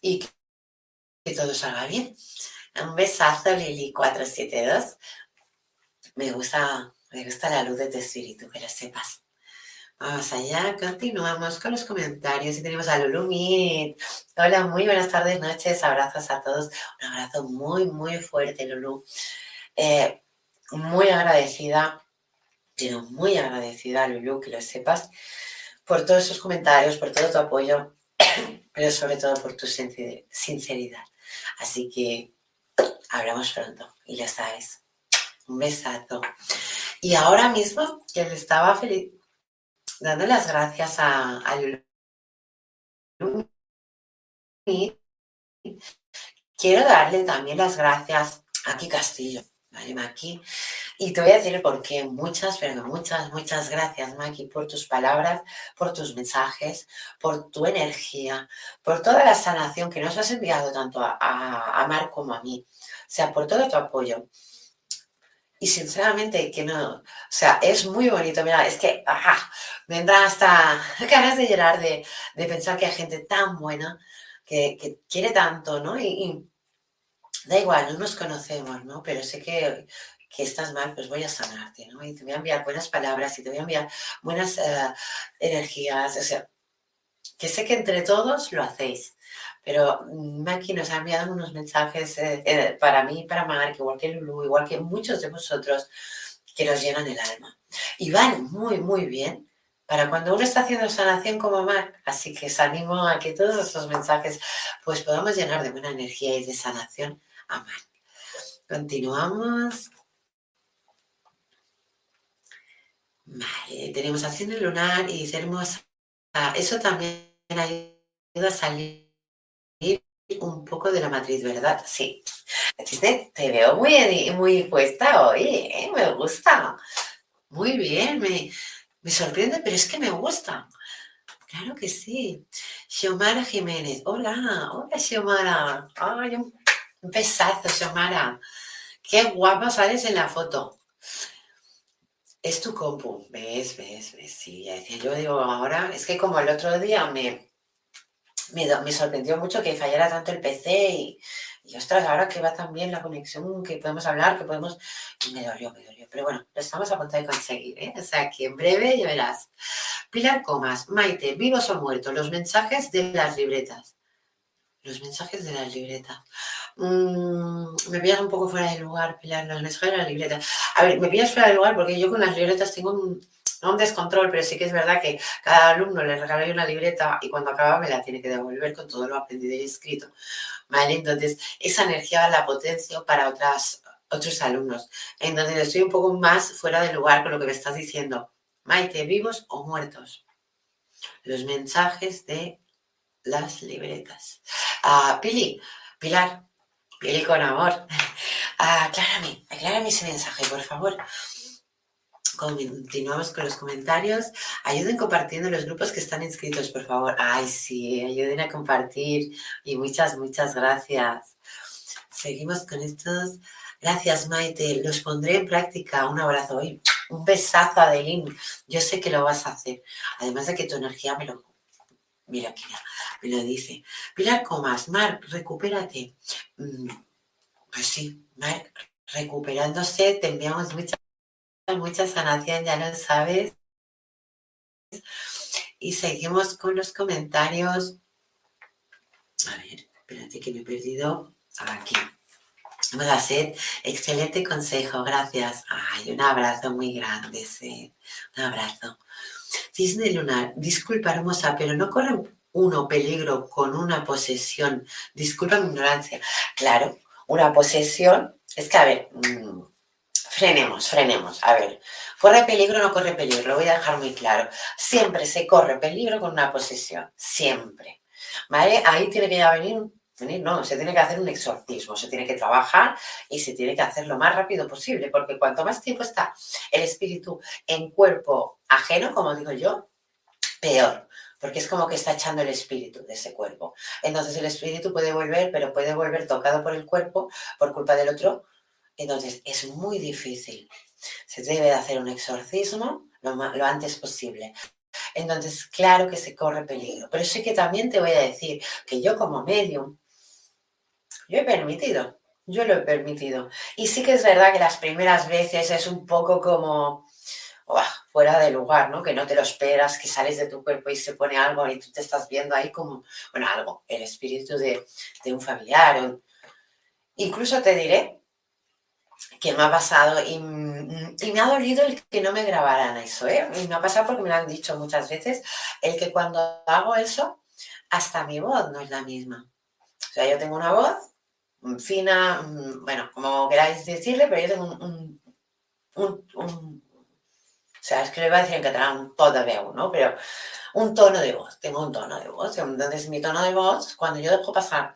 y que todo salga bien. Un besazo, Lili472. Me gusta, me gusta la luz de tu espíritu, que lo sepas. Vamos allá, continuamos con los comentarios y tenemos a Lulu Hola, muy buenas tardes, noches, abrazos a todos. Un abrazo muy, muy fuerte, Lulu. Eh, muy agradecida, pero muy agradecida, Lulu, que lo sepas, por todos esos comentarios, por todo tu apoyo, <clears throat> pero sobre todo por tu sinceridad. Así que hablamos pronto y ya sabes. Un besazo. Y ahora mismo que le estaba feliz, dando las gracias a, a quiero darle también las gracias a Maki Castillo, ¿vale, Maki? Y te voy a decir por qué. Muchas, pero muchas, muchas gracias, Maki, por tus palabras, por tus mensajes, por tu energía, por toda la sanación que nos has enviado tanto a, a, Mar como a mí. O sea, por todo tu apoyo. y sinceramente que no, o sea, es muy bonito, mira, es que ajá, me entra hasta <laughs> ganas de llorar de, pensar que hay gente tan buena que, quiere tanto, ¿no? Da igual, no nos conocemos, ¿no? Pero sé que, estás mal, pues voy a sanarte, ¿no? Y te voy a enviar buenas palabras y te voy a enviar buenas eh, energías, o sea, que sé que entre todos lo hacéis. Pero Maki nos ha enviado unos mensajes eh, eh, para mí, para Mark, igual que Lulu, igual que muchos de vosotros, que nos llenan el alma. Y van muy, muy bien para cuando uno está haciendo sanación como Mark. Así que os animo a que todos esos mensajes pues podamos llenar de buena energía y de sanación a Mark. Continuamos. Vale, tenemos haciendo lunar y ser hermosa. Eso también ayuda a salir un poco de la matriz, ¿verdad? Sí. Te veo muy, muy puesta hoy, ¿eh? me gusta. Muy bien, me, me sorprende, pero es que me gusta. Claro que sí. Xiomara Jiménez. Hola, hola Xiomara. Ay, un besazo, Xiomara. Qué guapa sales en la foto. Es tu compu. ¿Ves, ves, ves? Sí, ya decía yo, digo, ahora, es que como el otro día me, me, sorprendió mucho que fallara tanto el PC y, y, ostras, ahora que va tan bien la conexión, que podemos hablar, que podemos... me dolió, me dolió. Pero bueno, lo estamos a punto de conseguir, ¿eh? O sea, que en breve ya verás. Pilar Comas, Maite, vivos o muertos, los mensajes de las libretas. Los mensajes de las libretas. Mm, me pillas un poco fuera de lugar, Pilar, los mensajes de las libretas. A ver, me pillas fuera de lugar porque yo con las libretas tengo un no descontrol, pero sí que es verdad que cada alumno le regala una libreta y cuando acaba me la tiene que devolver con todo lo aprendido y escrito. ¿Vale? Entonces, esa energía la potencio para otras, otros alumnos. Entonces, estoy un poco más fuera de lugar con lo que me estás diciendo. Maite, ¿vivos o muertos? Los mensajes de las libretas. Ah, Pili, Pilar, Pili con amor. Aclárame, aclárame ese mensaje, por favor. Continuamos con los comentarios. Ayuden compartiendo los grupos que están inscritos, por favor. Ay, sí, ayuden a compartir. Y muchas, muchas gracias. Seguimos con estos. Gracias, Maite. Los pondré en práctica. Un abrazo hoy. Un besazo, Adeline. Yo sé que lo vas a hacer. Además de que tu energía me lo, mira, mira, me lo dice. Pilar Comas, Marc, recupérate. Mm, pues sí, Marc, recuperándose, te enviamos muchas mucha sanación, ya lo sabes. Y seguimos con los comentarios. A ver, espérate que me he perdido. Aquí. Vamos a hacer excelente consejo, gracias. Ay, un abrazo muy grande, sí. Un abrazo. Cisne lunar, disculpa hermosa, pero no corre uno peligro con una posesión. Disculpa mi ignorancia. Claro, una posesión, es que a ver, mm, Frenemos, frenemos. A ver, ¿corre peligro no corre peligro? Lo voy a dejar muy claro. Siempre se corre peligro con una posesión. Siempre. ¿Vale? Ahí tiene que ya venir, no, se tiene que hacer un exorcismo, se tiene que trabajar y se tiene que hacer lo más rápido posible, porque cuanto más tiempo está el espíritu en cuerpo ajeno, como digo yo, peor porque es como que está echando el espíritu de ese cuerpo. Entonces el espíritu puede volver, pero puede volver tocado por el cuerpo por culpa del otro entonces, es muy difícil. Se debe de hacer un exorcismo lo, antes posible. Entonces, claro que se corre peligro. Pero sí que también te voy a decir que yo como medium, yo he permitido, yo lo he permitido. Y sí que es verdad que las primeras veces es un poco como fuera de lugar, ¿no? Que no te lo esperas, que sales de tu cuerpo y se pone algo y tú te estás viendo ahí como, bueno, algo, el espíritu de, un familiar. incluso te diré que me ha pasado y, me ha dolido el que no me grabaran eso, ¿eh? Y me ha pasado porque me lo han dicho muchas veces, el que cuando hago eso, hasta mi voz no es la misma. O sea, yo tengo una voz fina, bueno, como queráis decirle, pero yo tengo un, un, o sea, es que le iba a decir en catalán un tono de. Pero un tono de voz, tengo un tono de voz. Entonces, mi tono de voz, cuando yo dejo pasar,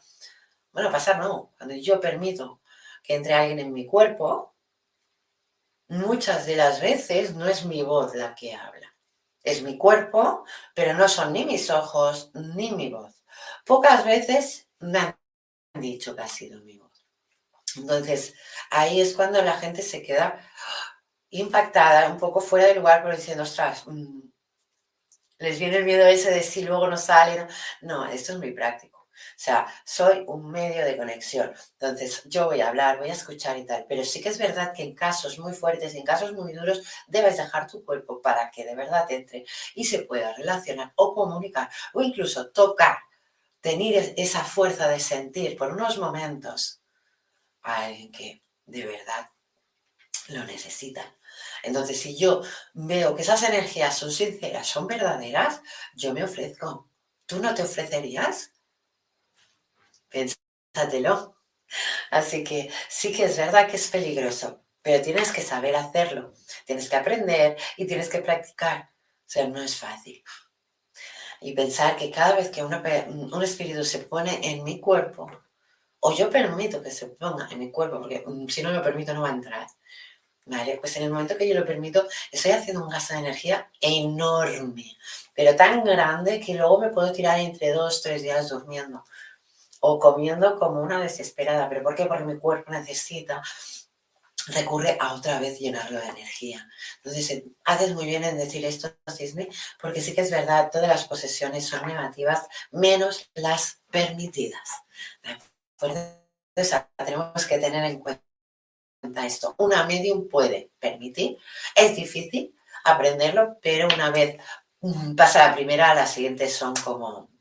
bueno, pasar no, cuando yo permito que entre alguien en mi cuerpo, muchas de las veces no es mi voz la que habla. Es mi cuerpo, pero no son ni mis ojos ni mi voz. Pocas veces me han dicho que ha sido mi voz. Entonces, ahí es cuando la gente se queda impactada, un poco fuera de lugar, pero diciendo, ostras, mm, les viene el miedo ese de si luego no sale. No, esto es muy práctico. O sea, soy un medio de conexión. Entonces, yo voy a hablar, voy a escuchar y tal. Pero sí que es verdad que en casos muy fuertes, en casos muy duros, debes dejar tu cuerpo para que de verdad entre y se pueda relacionar o comunicar o incluso tocar, tener esa fuerza de sentir por unos momentos a alguien que de verdad lo necesita. Entonces, si yo veo que esas energías son sinceras, son verdaderas, yo me ofrezco. ¿Tú no te ofrecerías? Pénsatelo. Así que sí que es verdad que es peligroso, pero tienes que saber hacerlo, tienes que aprender y tienes que practicar. O sea, no es fácil. Y pensar que cada vez que un espíritu se pone en mi cuerpo, o yo permito que se ponga en mi cuerpo, porque mm, si no lo permito no va a entrar, ¿vale? Pues en el momento que yo lo permito, estoy haciendo un gasto de energía enorme, pero tan grande que luego me puedo tirar entre dos, tres días durmiendo o comiendo como una desesperada. ¿Pero por qué? Porque mi cuerpo necesita, recurre a otra vez llenarlo de energía. Entonces, eh, haces muy bien en decir esto, Cisne, porque sí que es verdad, todas las posesiones son negativas, menos las permitidas. Entonces, tenemos que tener en cuenta esto. Una medium puede permitir, es difícil aprenderlo, pero una vez mm, pasa la primera, las siguientes son como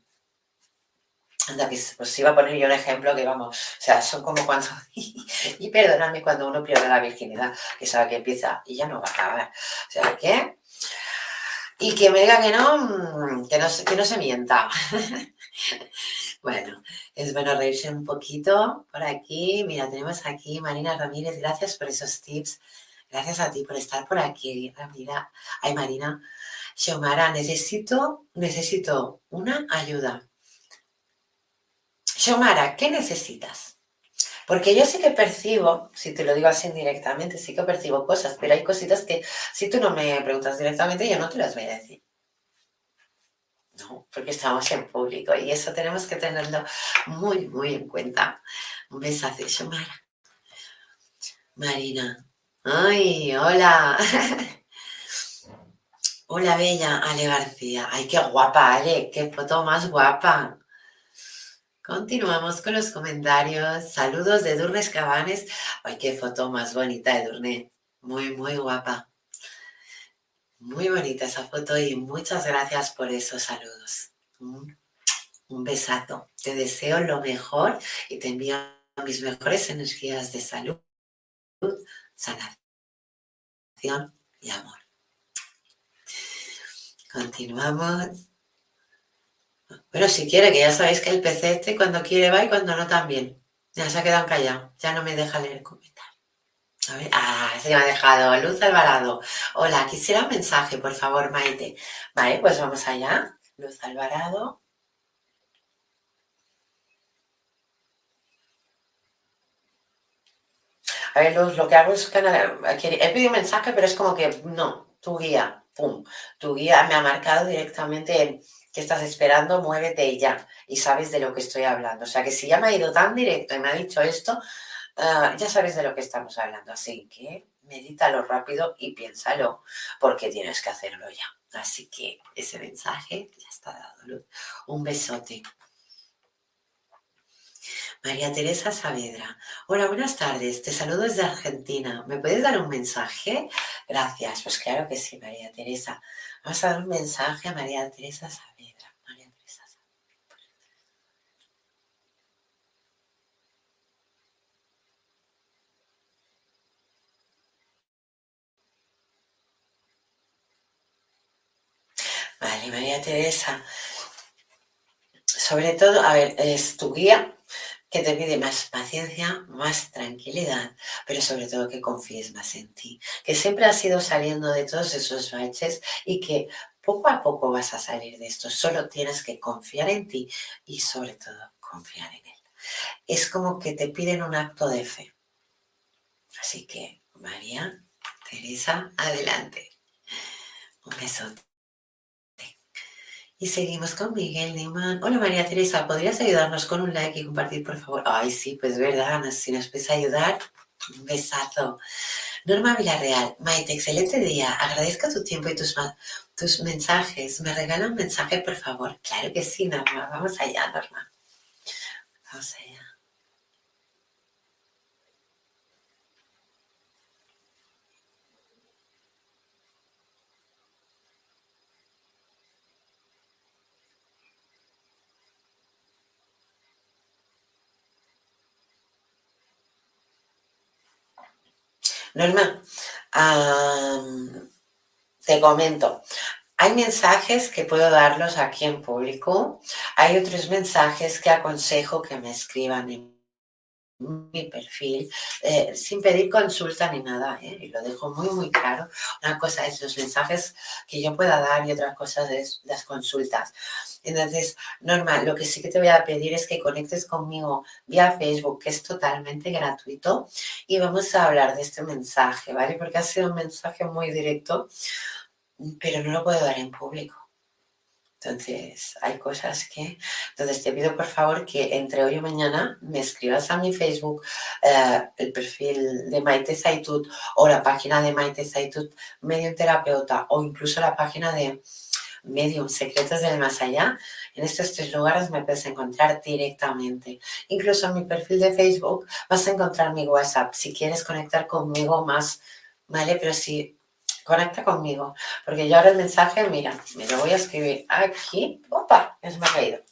Anda, que pues iba a poner yo un ejemplo que vamos, o sea, son como cuando, <laughs> y, perdóname cuando uno pierde la virginidad, que sabe que empieza y ya no va a acabar. O sea, que, y que me diga que no, mm, que no, que no se mienta. <laughs> bueno, es bueno reírse un poquito por aquí. Mira, tenemos aquí Marina Ramírez, gracias por esos tips. Gracias a ti por estar por aquí, Mira, Ay, Marina. Xiomara, necesito, necesito una ayuda Xiomara, ¿qué necesitas? Porque yo sí que percibo, si te lo digo así indirectamente, sí que percibo cosas, pero hay cositas que si tú no me preguntas directamente, yo no te las voy a decir. No, porque estamos en público y eso tenemos que tenerlo muy, muy en cuenta. Un besazo, Xiomara. Marina. Ay, hola. <laughs> hola, bella. Ale García. Ay, qué guapa, Ale. Qué foto más guapa. Continuamos con los comentarios. Saludos de Durnes Cabanes. Ay, qué foto más bonita de Durne. Muy, muy guapa. Muy bonita esa foto y muchas gracias por esos saludos. Un, besazo. Te deseo lo mejor y te envío mis mejores energías de salud, sanación y amor. Continuamos. Pero si quiere, que ya sabéis que el PC este cuando quiere va y cuando no también. Ya se ha quedado callado. Ya no me deja leer el comentario. A ver, ah, se me ha dejado. Luz Alvarado. Hola, quisiera un mensaje, por favor, Maite. Vale, pues vamos allá. Luz Alvarado. A ver, Luz, lo que hago es que he pedido un mensaje, pero es como que no, tu guía, pum. Tu guía me ha marcado directamente que estás esperando, muévete ya y sabes de lo que estoy hablando. O sea que si ya me ha ido tan directo y me ha dicho esto, ah, ya sabes de lo que estamos hablando. Así que medítalo rápido y piénsalo, porque tienes que hacerlo ya. Así que ese mensaje ya está dado, Luz. Un besote. María Teresa Saavedra. Hola, buenas tardes. Te saludo desde Argentina. ¿Me puedes dar un mensaje? Gracias. Pues claro que sí, María Teresa. Vamos a dar un mensaje a María Teresa Saavedra. Vale, María Teresa. Sobre todo, a ver, es tu guía que te pide más paciencia, más tranquilidad, pero sobre todo que confíes más en ti, que siempre has ido saliendo de todos esos baches y que poco a poco vas a salir de esto. Solo tienes que confiar en ti y sobre todo confiar en él. Es como que te piden un acto de fe. Así que, María, Teresa, adelante. Un besote. Y seguimos con Miguel Neumann. Hola María Teresa, ¿podrías ayudarnos con un like y compartir, por favor? Ay, sí, pues verdad, si nos puedes ayudar, un besazo. Norma Villarreal, Maite, excelente día. Agradezco tu tiempo y tus, tus mensajes. ¿Me regala un mensaje, por favor? Claro que sí, Norma. Vamos allá, Norma. Vamos allá. Norma, te comento, hay mensajes que puedo darlos aquí en público, hay otros mensajes que aconsejo que me escriban en mi perfil, eh, sin pedir consulta ni nada, ¿eh? y lo dejo muy, muy claro. Una cosa es los mensajes que yo pueda dar y otra cosa es las consultas. Entonces, Norma, lo que sí que te voy a pedir es que conectes conmigo vía Facebook, que es totalmente gratuito, y vamos a hablar de este mensaje, ¿vale? Porque ha sido un mensaje muy directo, pero no lo puedo dar en público. Entonces, hay cosas que... Entonces, te pido por favor que entre hoy y mañana me escribas a mi Facebook eh, el perfil de Maite Zaitut o la página de Maite Zaitut, medio terapeuta, o incluso la página de Medium Secretos del Más Allá. En estos tres lugares me puedes encontrar directamente. Incluso en mi perfil de Facebook vas a encontrar mi WhatsApp si quieres conectar conmigo más, ¿vale? Pero si conecta conmigo, porque yo ahora el mensaje, mira, me lo voy a escribir aquí, opa, es me ha caído.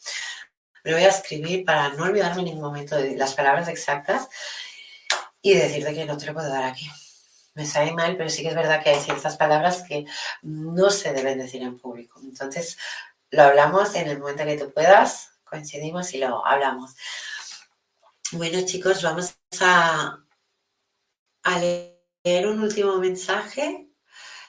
Me voy a escribir para no olvidarme en ningún momento de las palabras exactas y decirte que no te lo puedo dar aquí. Me sale mal, pero sí que es verdad que hay ciertas palabras que no se deben decir en público. Entonces, lo hablamos en el momento que tú puedas, coincidimos y lo hablamos. Bueno, chicos, vamos a leer un último mensaje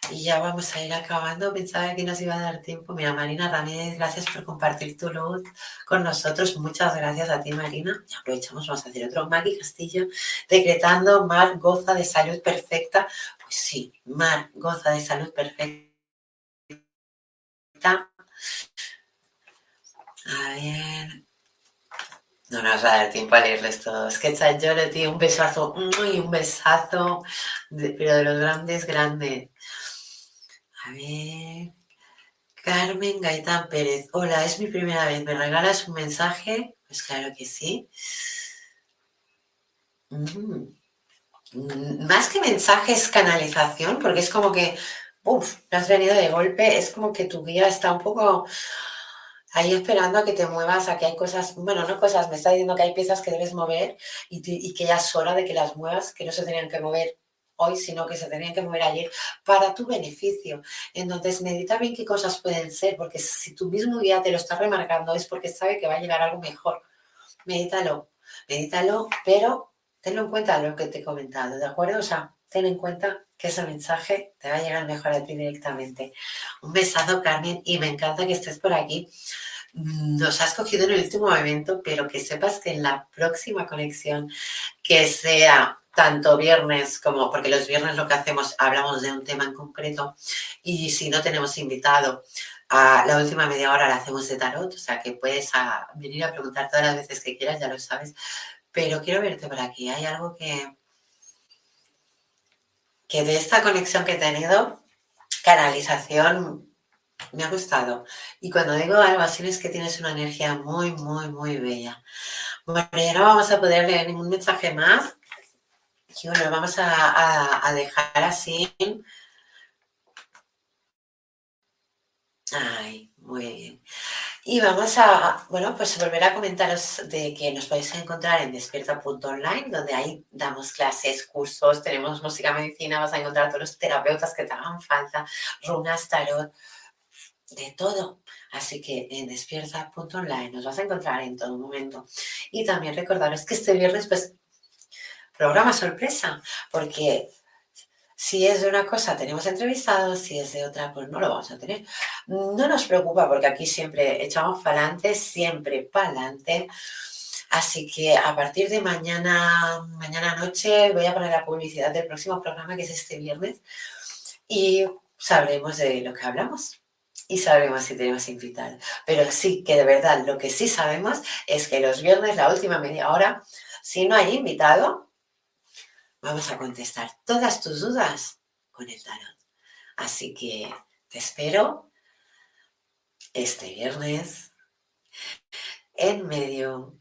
y ya vamos a ir acabando. Pensaba que nos iba a dar tiempo. Mira, Marina Ramírez, gracias por compartir tu luz con nosotros. Muchas gracias a ti, Marina. Y aprovechamos, vamos a hacer otro. Maggie Castillo, decretando, Mar goza de salud perfecta. Pues sí, Mar goza de salud perfecta. A ver. No nos va a dar tiempo a leerles todos. Que yo le di un besazo, un besazo, pero de los grandes, grandes. A ver. Carmen Gaitán Pérez. Hola, es mi primera vez. ¿Me regalas un mensaje? Pues claro que sí. Mm. Más que mensaje es canalización, porque es como que, uff, no has venido de golpe, es como que tu guía está un poco ahí esperando a que te muevas, a que hay cosas, bueno, no cosas, me está diciendo que hay piezas que debes mover y, y que ya es hora de que las muevas, que no se tenían que mover hoy, sino que se tenían que mover ayer para tu beneficio. Entonces, medita bien qué cosas pueden ser, porque si tú mismo guía te lo está remarcando es porque sabe que va a llegar algo mejor. Medítalo, medítalo, pero tenlo en cuenta lo que te he comentado, ¿de acuerdo? O sea, ten en cuenta que ese mensaje te va a llegar mejor a ti directamente. Un besazo, Carmen, y me encanta que estés por aquí. Nos has cogido en el último evento, pero que sepas que en la próxima conexión, que sea tanto viernes como, porque los viernes lo que hacemos, hablamos de un tema en concreto y si no tenemos invitado, a la última media hora la hacemos de tarot, o sea que puedes venir a preguntar todas las veces que quieras, ya lo sabes, pero quiero verte por aquí, hay algo que, que de esta conexión que he tenido, canalización, me ha gustado. Y cuando digo algo así es que tienes una energía muy, muy, muy bella. Bueno, ya no vamos a poder leer ningún mensaje más y bueno, vamos a, dejar así. Ay, muy bien. Y vamos a, bueno, pues volver a comentaros de que nos podéis encontrar en despierta.online, donde ahí damos clases, cursos, tenemos música medicina, vas a encontrar a todos los terapeutas que te hagan falta, runas, tarot, de todo. Así que en despierta.online nos vas a encontrar en todo momento. Y también recordaros que este viernes, pues programa sorpresa, porque si es de una cosa tenemos entrevistados, si es de otra pues no lo vamos a tener. No nos preocupa porque aquí siempre echamos para adelante, siempre para adelante. Así que a partir de mañana, mañana noche voy a poner la publicidad del próximo programa que es este viernes y sabremos de lo que hablamos. Y sabremos si tenemos invitado. Pero sí que de verdad lo que sí sabemos es que los viernes, la última media hora, si no hay invitado, vamos a contestar todas tus dudas con el tarot. Así que te espero este viernes en medio